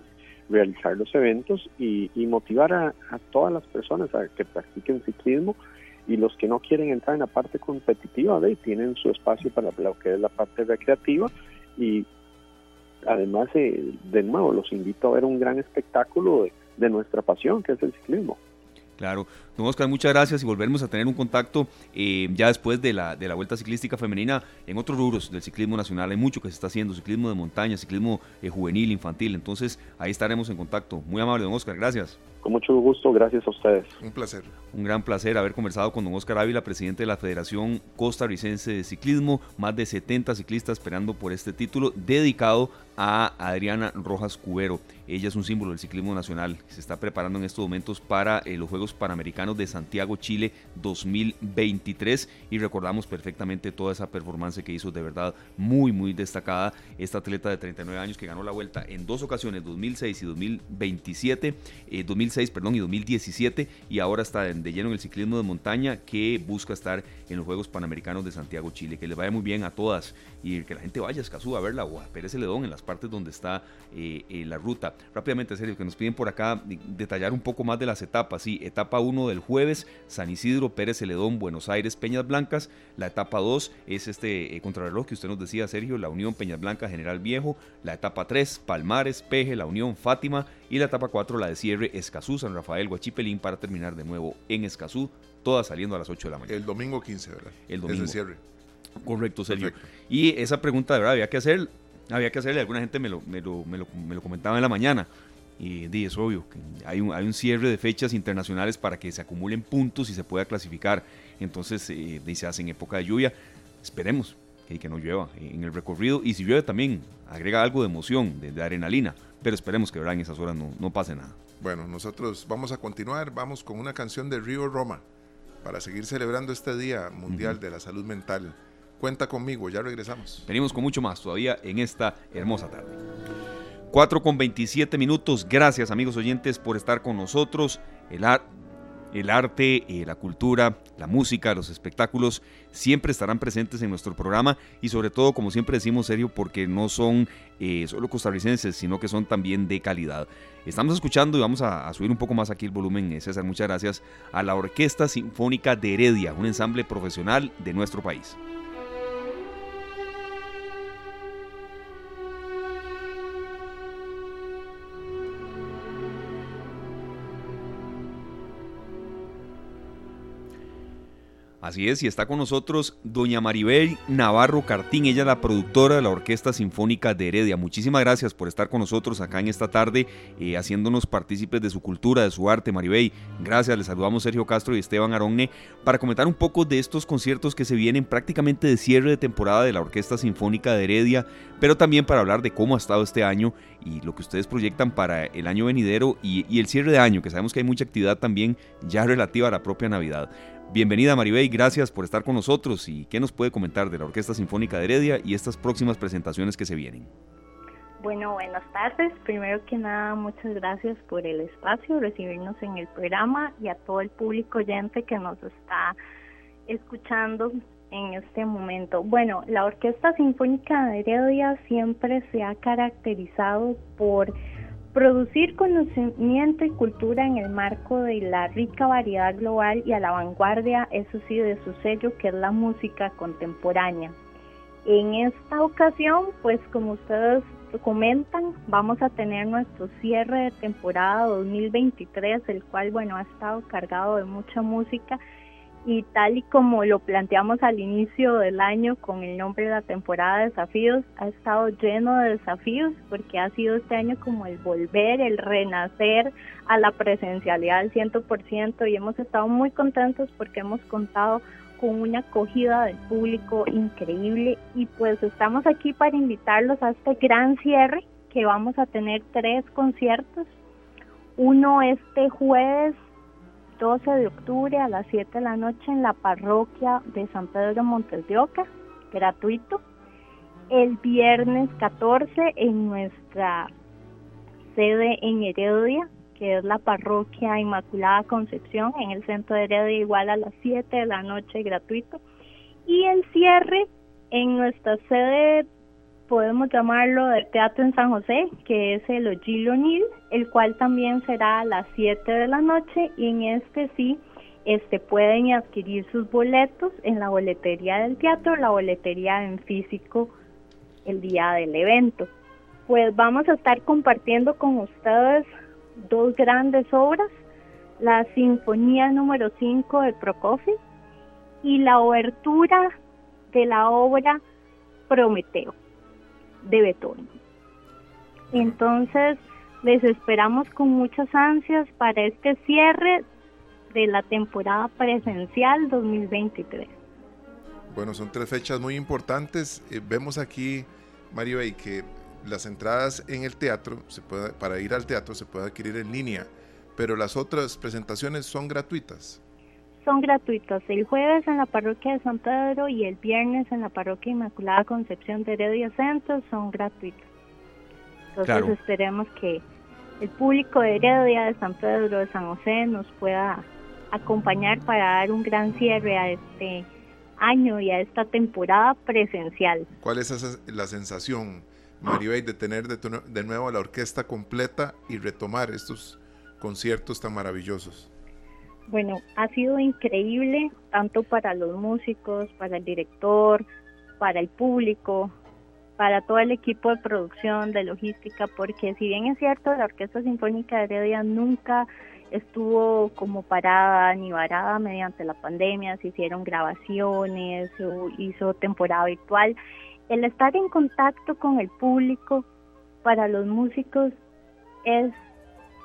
realizar los eventos y, motivar a, todas las personas a que practiquen ciclismo y los que no quieren entrar en la parte competitiva ¿ve? tienen su espacio para lo que es la parte recreativa y además eh, de nuevo los invito a ver un gran espectáculo de, de nuestra pasión que es el ciclismo.
Claro, don Oscar, muchas gracias y volveremos a tener un contacto eh, ya después de la, de la Vuelta Ciclística Femenina en otros rubros del ciclismo nacional. Hay mucho que se está haciendo, ciclismo de montaña, ciclismo eh, juvenil, infantil. Entonces ahí estaremos en contacto. Muy amable, don Oscar, gracias.
Con mucho gusto, gracias a ustedes.
Un placer.
Un gran placer haber conversado con don Oscar Ávila, presidente de la Federación Costarricense de Ciclismo. Más de 70 ciclistas esperando por este título dedicado a Adriana Rojas Cubero. Ella es un símbolo del ciclismo nacional. Se está preparando en estos momentos para eh, los Juegos Panamericanos de Santiago, Chile 2023. Y recordamos perfectamente toda esa performance que hizo de verdad muy, muy destacada. Esta atleta de 39 años que ganó la vuelta en dos ocasiones, 2006 y 2027, eh, 2006, perdón, y 2017. Y ahora está de lleno en el ciclismo de montaña que busca estar en los Juegos Panamericanos de Santiago, Chile. Que les vaya muy bien a todas y que la gente vaya a Escazú a verla o a Pérez Celedón en las partes donde está eh, la ruta. Rápidamente, serio, que nos piden por acá detallar un poco más de las etapas. Sí, etapa 1 del jueves, San Isidro, Pérez Celedón, Buenos Aires, Peñas Blancas. La etapa 2 es este eh, contrarreloj que usted nos decía, Sergio, la Unión Peñas Blancas, General Viejo. La etapa 3, Palmares, Peje, la Unión Fátima. Y la etapa 4, la de cierre, Escazú, San Rafael, Guachipelín, para terminar de nuevo en Escazú, todas saliendo a las 8 de la mañana.
El domingo 15, ¿verdad?
El domingo.
Es el cierre.
Correcto, Sergio. Y esa pregunta de verdad había que hacer, había que hacerle, alguna gente me lo, me lo, me lo, me lo comentaba en la mañana. Y es obvio que hay un, hay un cierre de fechas internacionales para que se acumulen puntos y se pueda clasificar. Entonces, eh, se hace en época de lluvia. Esperemos que, que no llueva en el recorrido. Y si llueve también, agrega algo de emoción, de, de adrenalina. Pero esperemos que ¿verdad? en esas horas no, no pase nada.
Bueno, nosotros vamos a continuar. Vamos con una canción de Río Roma para seguir celebrando este Día Mundial de la Salud Mental. Cuenta conmigo, ya regresamos.
Venimos con mucho más todavía en esta hermosa tarde. 4 con 27 minutos. Gracias amigos oyentes por estar con nosotros. El, ar el arte, eh, la cultura, la música, los espectáculos siempre estarán presentes en nuestro programa y sobre todo, como siempre decimos, serio, porque no son eh, solo costarricenses, sino que son también de calidad. Estamos escuchando y vamos a, subir un poco más aquí el volumen, eh, César, muchas gracias, a la Orquesta Sinfónica de Heredia, un ensamble profesional de nuestro país. Así es, y está con nosotros doña Maribel Navarro Cartín, ella es la productora de la Orquesta Sinfónica de Heredia. Muchísimas gracias por estar con nosotros acá en esta tarde, eh, haciéndonos partícipes de su cultura, de su arte. Maribel, gracias, les saludamos Sergio Castro y Esteban Aronne para comentar un poco de estos conciertos que se vienen prácticamente de cierre de temporada de la Orquesta Sinfónica de Heredia, pero también para hablar de cómo ha estado este año y lo que ustedes proyectan para el año venidero y, y el cierre de año, que sabemos que hay mucha actividad también ya relativa a la propia Navidad. Bienvenida Maribey, gracias por estar con nosotros y qué nos puede comentar de la Orquesta Sinfónica de Heredia y estas próximas presentaciones que se vienen.
Bueno, buenas tardes. Primero que nada, muchas gracias por el espacio, recibirnos en el programa y a todo el público oyente que nos está escuchando en este momento. Bueno, la Orquesta Sinfónica de Heredia siempre se ha caracterizado por Producir conocimiento y cultura en el marco de la rica variedad global y a la vanguardia, eso sí, de su sello que es la música contemporánea. En esta ocasión, pues como ustedes comentan, vamos a tener nuestro cierre de temporada 2023, el cual, bueno, ha estado cargado de mucha música y tal y como lo planteamos al inicio del año con el nombre de la temporada de desafíos, ha estado lleno de desafíos porque ha sido este año como el volver, el renacer a la presencialidad al 100% y hemos estado muy contentos porque hemos contado con una acogida del público increíble y pues estamos aquí para invitarlos a este gran cierre que vamos a tener tres conciertos. Uno este jueves 12 de octubre a las 7 de la noche en la parroquia de San Pedro Montes de Oca, gratuito. El viernes 14 en nuestra sede en Heredia, que es la parroquia Inmaculada Concepción, en el centro de Heredia, igual a las 7 de la noche, gratuito. Y el cierre en nuestra sede podemos llamarlo de teatro en San José, que es el Ogilo Nil, el cual también será a las 7 de la noche y en este sí este pueden adquirir sus boletos en la boletería del teatro, la boletería en físico el día del evento. Pues vamos a estar compartiendo con ustedes dos grandes obras, la Sinfonía número 5 de Prokofiev y la obertura de la obra Prometeo de Beethoven. Entonces, les esperamos con muchas ansias para este cierre de la temporada presencial 2023.
Bueno, son tres fechas muy importantes. Eh, vemos aquí, Mario, y que las entradas en el teatro, se puede, para ir al teatro, se puede adquirir en línea, pero las otras presentaciones son gratuitas
son gratuitos. El jueves en la parroquia de San Pedro y el viernes en la parroquia Inmaculada Concepción de Heredia Centro son gratuitos. Entonces claro. esperemos que el público de Heredia, de San Pedro, de San José nos pueda acompañar para dar un gran cierre a este año y a esta temporada presencial.
¿Cuál es esa, la sensación, Maribel, de tener de, de nuevo la orquesta completa y retomar estos conciertos tan maravillosos?
Bueno, ha sido increíble tanto para los músicos, para el director, para el público, para todo el equipo de producción, de logística, porque si bien es cierto, la Orquesta Sinfónica de Heredia nunca estuvo como parada ni varada mediante la pandemia, se hicieron grabaciones, se hizo temporada virtual. El estar en contacto con el público para los músicos es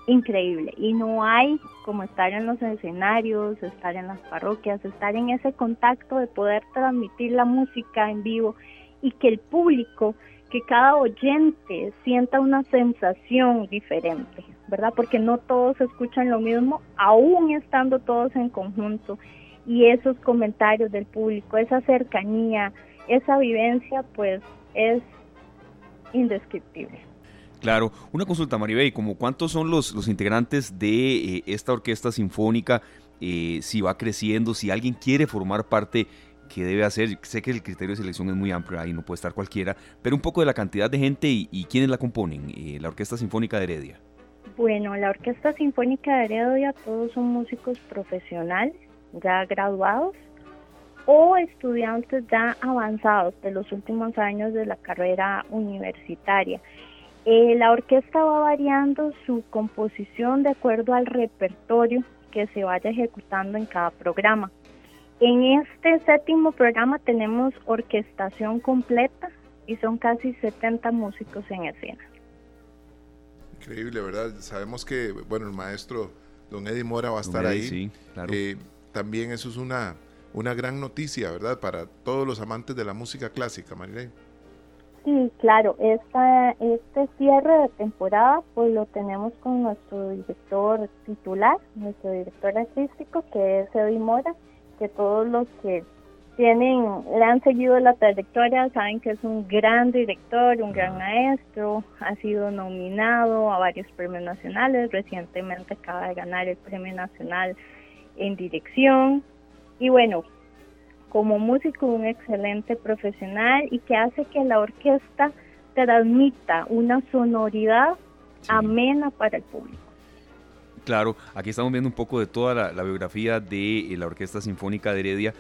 increíble y no hay como estar en los escenarios, estar en las parroquias, estar en ese contacto de poder transmitir la música en vivo y que el público, que cada oyente sienta una sensación diferente, ¿verdad? Porque no todos escuchan lo mismo, aún estando todos en conjunto y esos comentarios del público, esa cercanía, esa vivencia, pues es indescriptible.
Claro, una consulta, Maribel, como cuántos son los, los integrantes de eh, esta orquesta sinfónica, eh, si va creciendo, si alguien quiere formar parte, ¿qué debe hacer? Sé que el criterio de selección es muy amplio, ahí no puede estar cualquiera, pero un poco de la cantidad de gente y, quiénes la componen, eh, la Orquesta Sinfónica de Heredia.
Bueno, la Orquesta Sinfónica de Heredia todos son músicos profesionales, ya graduados, o estudiantes ya avanzados de los últimos años de la carrera universitaria. Eh, la orquesta va variando su composición de acuerdo al repertorio que se vaya ejecutando en cada programa. En este séptimo programa tenemos orquestación completa y son casi 70 músicos en escena.
Increíble, ¿verdad? Sabemos que, bueno, el maestro don Eddie Mora va a estar ahí.
Sí, claro.
Eh, también eso es una, una gran noticia, ¿verdad? Para todos los amantes de la música clásica, Marilene.
Sí, claro, esta, este cierre de temporada pues lo tenemos con nuestro director titular, nuestro director artístico que es Eddie Mora, que todos los que tienen, le han seguido la trayectoria saben que es un gran director, un gran maestro, ha sido nominado a varios premios nacionales, recientemente acaba de ganar el premio nacional en dirección y bueno, como músico un excelente profesional y que hace que la orquesta transmita una sonoridad amena para el público.
Claro, aquí estamos viendo un poco de toda la, biografía de eh, la Orquesta Sinfónica de Heredia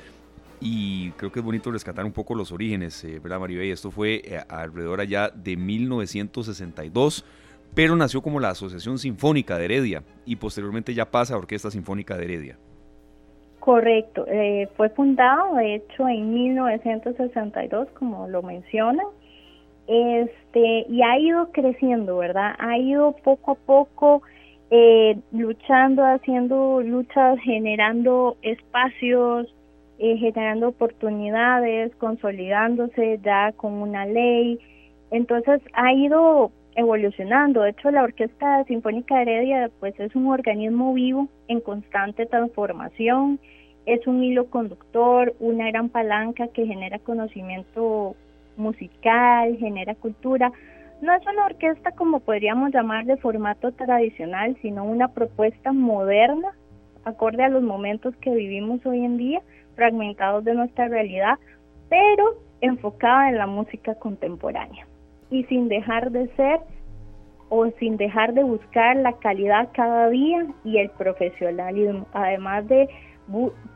y creo que es bonito rescatar un poco los orígenes, eh, ¿verdad, Maribel? Esto fue eh, alrededor allá de 1962, pero nació como la Asociación Sinfónica de Heredia y posteriormente ya pasa a Orquesta Sinfónica de Heredia.
Correcto, eh, fue fundado de hecho en 1962, como lo mencionan, este, y ha ido creciendo, ¿verdad? Ha ido poco a poco eh, luchando, haciendo luchas, generando espacios, eh, generando oportunidades, consolidándose ya con una ley. Entonces ha ido evolucionando. De hecho, la Orquesta Sinfónica Heredia pues es un organismo vivo en constante transformación, es un hilo conductor, una gran palanca que genera conocimiento musical, genera cultura. No es una orquesta como podríamos llamar de formato tradicional, sino una propuesta moderna, acorde a los momentos que vivimos hoy en día, fragmentados de nuestra realidad, pero enfocada en la música contemporánea y sin dejar de ser o sin dejar de buscar la calidad cada día y el profesionalismo, además de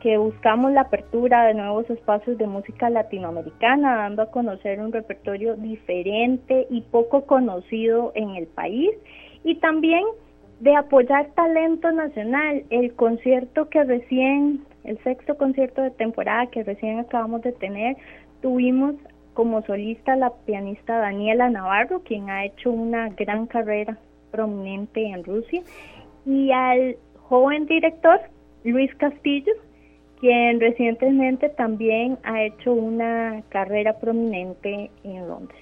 que buscamos la apertura de nuevos espacios de música latinoamericana, dando a conocer un repertorio diferente y poco conocido en el país, y también de apoyar talento nacional. El concierto que recién, el sexto concierto de temporada que recién acabamos de tener, tuvimos como solista la pianista Daniela Navarro, quien ha hecho una gran carrera prominente en Rusia, y al joven director Luis Castillo, quien recientemente también ha hecho una carrera prominente en Londres.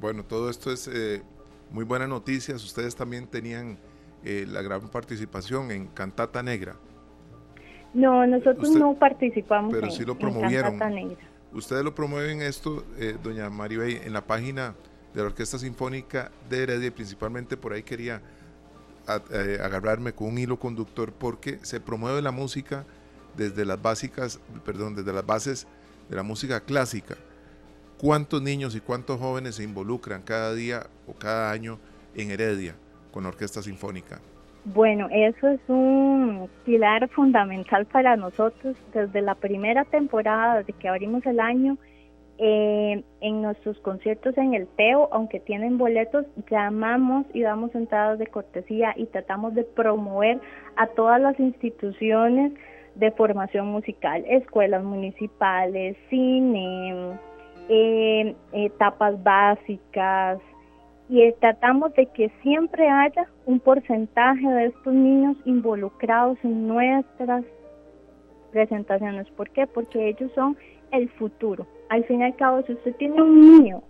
Bueno, todo esto es eh, muy buenas noticias. Ustedes también tenían eh, la gran participación en Cantata Negra.
No, nosotros no participamos
pero sí lo promovieron. Cantata Negra. Ustedes lo promueven esto, eh, doña Maribel, en la página de la Orquesta Sinfónica de Heredia y principalmente por ahí quería eh, agarrarme con un hilo conductor porque se promueve la música desde las básicas, perdón, desde las bases de la música clásica. ¿Cuántos niños y cuántos jóvenes se involucran cada día o cada año en Heredia con la Orquesta Sinfónica?
Bueno, eso es un pilar fundamental para nosotros desde la primera temporada, desde que abrimos el año. Eh, en nuestros conciertos en el Teo, aunque tienen boletos, llamamos y damos entradas de cortesía y tratamos de promover a todas las instituciones de formación musical, escuelas municipales, cine, eh, etapas básicas, y tratamos de que siempre haya un porcentaje de estos niños involucrados en nuestras presentaciones. ¿Por qué? Porque ellos son el futuro. Al fin y al cabo, si usted tiene un niño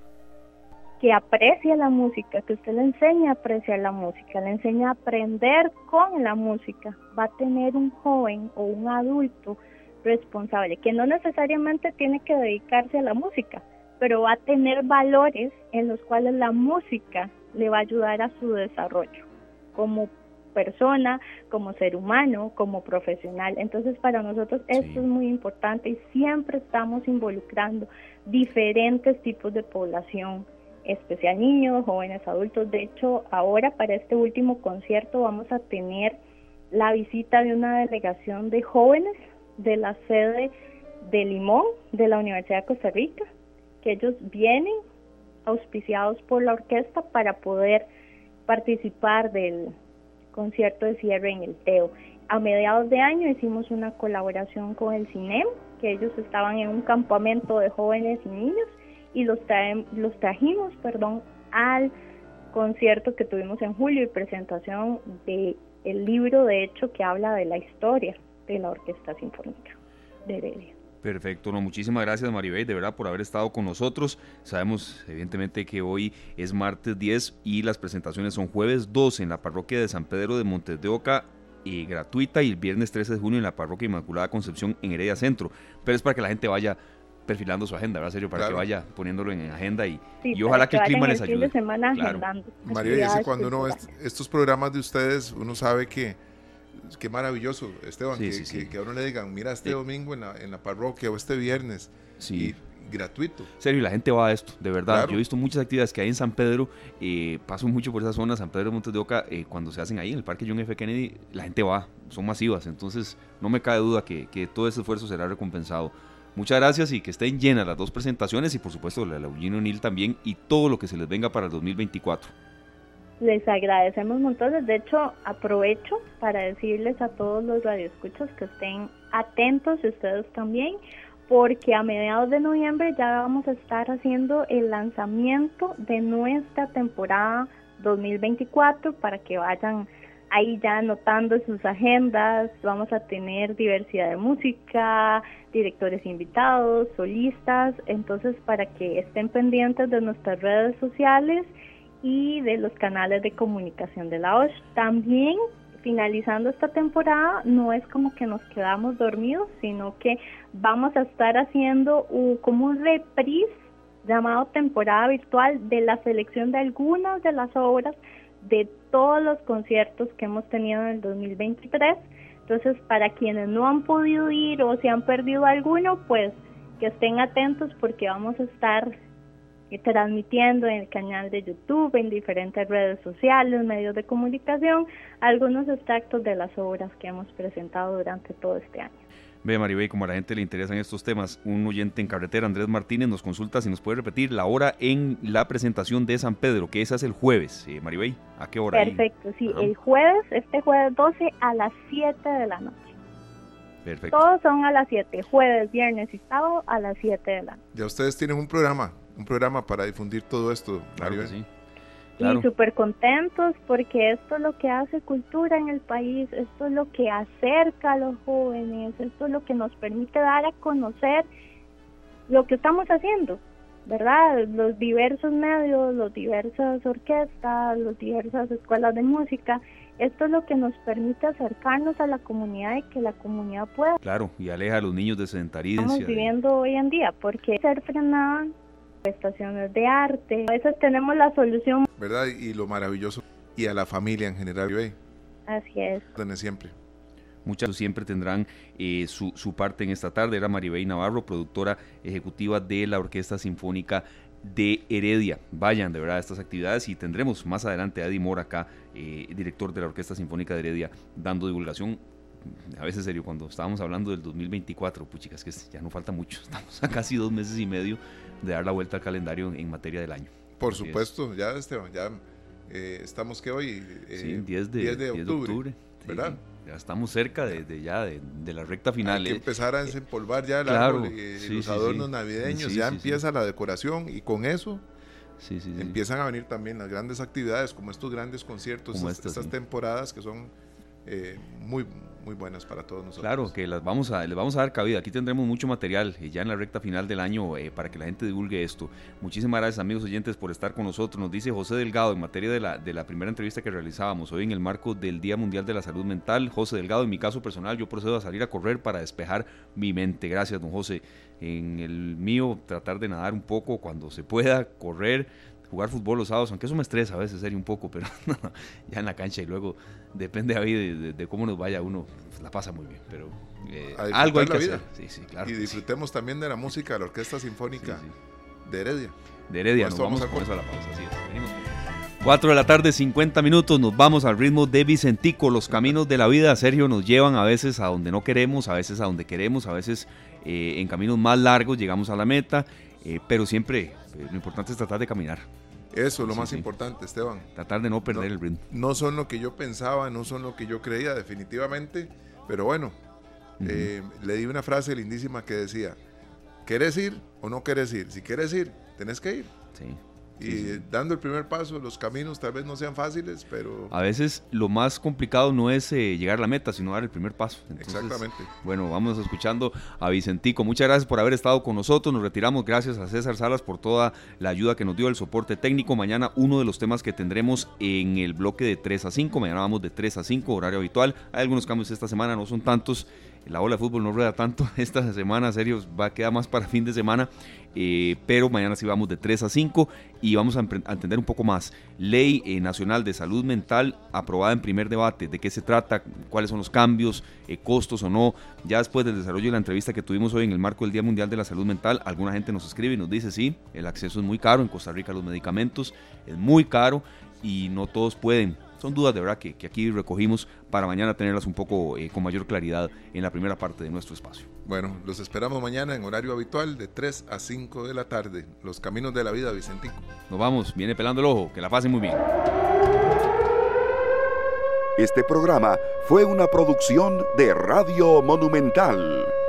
que aprecia la música, que usted le enseña a apreciar la música, le enseña a aprender con la música, va a tener un joven o un adulto responsable, que no necesariamente tiene que dedicarse a la música, pero va a tener valores en los cuales la música le va a ayudar a su desarrollo como persona, como ser humano, como profesional. Entonces, para nosotros esto es muy importante y siempre estamos involucrando diferentes tipos de población, especial niños, jóvenes, adultos. De hecho, ahora para este último concierto vamos a tener la visita de una delegación de jóvenes de la sede de Limón de la Universidad de Costa Rica que ellos vienen auspiciados por la orquesta para poder participar del concierto de cierre en el Teo. A mediados de año hicimos una colaboración con el CINEM, que ellos estaban en un campamento de jóvenes y niños y los, los trajimos perdón, al concierto que tuvimos en julio y presentación de el libro de hecho que habla de la historia de la Orquesta Sinfónica de Heredia.
Perfecto, no, muchísimas gracias Maribel, de verdad por haber estado con nosotros. Sabemos evidentemente que hoy es martes 10 y las presentaciones son jueves 12 en la parroquia de San Pedro de Montes de Oca y gratuita y el viernes 13 de junio en la parroquia Inmaculada Concepción en Heredia Centro. Pero es para que la gente vaya perfilando su agenda, ¿verdad? Serio, para que vaya poniéndolo en agenda y, y ojalá que, el clima les ayude.
de semana claro.
María dice, cuando uno ve estos programas de ustedes, uno sabe que qué maravilloso, Esteban, que, que, a uno le digan, mira, este domingo en la, en la parroquia o este viernes.
Sí.
gratuito.
Serio, la gente va a esto, de verdad. Yo he visto muchas actividades que hay en San Pedro, eh, paso mucho por esa zona, San Pedro de Montes de Oca, eh, cuando se hacen ahí en el Parque John F. Kennedy, la gente va, son masivas, entonces no me cabe duda que, que todo ese esfuerzo será recompensado. Muchas gracias y que estén llenas las dos presentaciones y por supuesto la de Eugene O'Neill también y todo lo que se les venga para el 2024.
Les agradecemos montones. De hecho, aprovecho para decirles a todos los radioescuchos que estén atentos, ustedes también, porque a mediados de noviembre ya vamos a estar haciendo el lanzamiento de nuestra temporada 2024 para que vayan ahí ya anotando sus agendas. Vamos a tener diversidad de música, directores invitados, solistas, entonces para que estén pendientes de nuestras redes sociales y de los canales de comunicación de la OSH. También finalizando esta temporada no es como que nos quedamos dormidos, sino que vamos a estar haciendo como un reprise llamado temporada virtual de la selección de algunas de las obras de todos los conciertos que hemos tenido en el 2023. Entonces, para quienes no han podido ir o se han perdido alguno, pues que estén atentos porque vamos a estar transmitiendo en el canal de YouTube, en diferentes redes sociales, medios de comunicación, algunos extractos de las obras que hemos presentado durante todo este año.
Ve, Maribel, como a la gente le interesan estos temas, un oyente en carretera, Andrés Martínez, nos consulta si nos puede repetir la hora en la presentación de San Pedro, que esa es el jueves. Eh, Maribel, ¿a qué hora?
Perfecto, sí, el jueves, este jueves 12 a las 7 de la noche.
Perfecto.
Todos son a las 7, jueves, viernes y sábado a las 7 de la noche.
Ya ustedes tienen un programa un programa para difundir todo esto,
Mario. sí.
Y súper contentos porque esto es lo que hace cultura en el país, esto es lo que acerca a los jóvenes, esto es lo que nos permite dar a conocer lo que estamos haciendo, ¿verdad? Los diversos medios, las diversas orquestas, las diversas escuelas de música, esto es lo que nos permite acercarnos a la comunidad y que la comunidad pueda.
Claro, y aleja a los niños de sedentarismo.
Estamos viviendo hoy en día, porque ser frenada estaciones de arte. A veces tenemos la solución.
¿Verdad? Y lo maravilloso. Y a la familia en general, ¿ve?
Así es.
siempre.
Muchas siempre tendrán eh, su, su, parte en esta tarde. Era Maribel Navarro, productora ejecutiva de la Orquesta Sinfónica de Heredia. Vayan de verdad a estas actividades y tendremos más adelante a Eddie Mora acá, eh, director de la Orquesta Sinfónica de Heredia, dando divulgación. A veces serio, cuando estábamos hablando del 2024, puchicas, que ya no falta mucho, <laughs> estamos a casi dos meses y medio de dar la vuelta al calendario en materia del año.
Por supuesto, ya Esteban, ya eh, estamos que hoy,
eh, 10, de, octubre, ¿verdad? ya estamos cerca de, ya de, la recta final.
Hay que empezar a desempolvar ya el árbol y, los adornos navideños, ya empieza la decoración y con eso empiezan a venir también las grandes actividades como estos grandes conciertos, estas, temporadas que son eh, muy, muy buenas para todos nosotros.
Claro, que las vamos a, les vamos a dar cabida. Aquí tendremos mucho material eh, ya en la recta final del año eh, para que la gente divulgue esto. Muchísimas gracias amigos oyentes por estar con nosotros. Nos dice José Delgado en materia de la, de la primera entrevista que realizábamos hoy en el marco del Día Mundial de la Salud Mental. José Delgado, en mi caso personal, yo procedo a salir a correr para despejar mi mente. Gracias, don José. En el mío, tratar de nadar un poco cuando se pueda, correr jugar fútbol los sábados, aunque eso me estresa a veces, sería un poco, pero <laughs> ya en la cancha y luego depende de, de, cómo nos vaya uno, pues, la pasa muy bien, pero eh, algo hay que hacer.
Sí, sí, claro. Y disfrutemos también de la música de la Orquesta Sinfónica de Heredia.
De Heredia, nos vamos, con eso a la pausa, así es. Venimos 4 de la tarde, 50 minutos, nos vamos al ritmo de Vicentico. Los caminos de la vida, Sergio, nos llevan a veces a donde no queremos, a veces a donde queremos, a veces eh, en caminos más largos llegamos a la meta, eh, pero siempre lo importante es tratar de caminar.
Eso es lo más importante, Esteban.
Tratar de no perder el ritmo.
No son lo que yo pensaba, no son lo que yo creía, definitivamente. Pero bueno, eh, le di una frase lindísima que decía, ¿quieres ir o no quieres ir? Si quieres ir, tenés que ir. Sí. Y dando el primer paso, los caminos tal vez no sean fáciles, pero...
A veces lo más complicado no es eh, llegar a la meta, sino dar el primer paso.
Exactamente.
Bueno, vamos escuchando a Vicentico. Muchas gracias por haber estado con nosotros. Nos retiramos. Gracias a César Salas por toda la ayuda que nos dio, el soporte técnico. Mañana uno de los temas que tendremos en el bloque de 3 a 5. Mañana vamos de 3 a 5, horario habitual. Hay algunos cambios esta semana, no son tantos la ola de fútbol no rueda tanto <laughs> esta semana, serio, va a quedar más para fin de semana, eh, pero mañana sí vamos de 3 a 5 y vamos a, entender un poco más. Ley eh, Nacional de Salud Mental aprobada en primer debate, de qué se trata, cuáles son los cambios, eh, costos o no. Ya después del desarrollo de la entrevista que tuvimos hoy en el marco del Día Mundial de la Salud Mental, alguna gente nos escribe y nos dice, sí, el acceso es muy caro, en Costa Rica los medicamentos es muy caro y no todos pueden son dudas de verdad que, aquí recogimos para mañana tenerlas un poco eh, con mayor claridad en la primera parte de nuestro espacio.
Bueno, los esperamos mañana en horario habitual de 3 a 5 de la tarde. Los caminos de la vida, Vicentico.
Nos vamos, viene pelando el ojo, que la pasen muy bien.
Este programa fue una producción de Radio Monumental.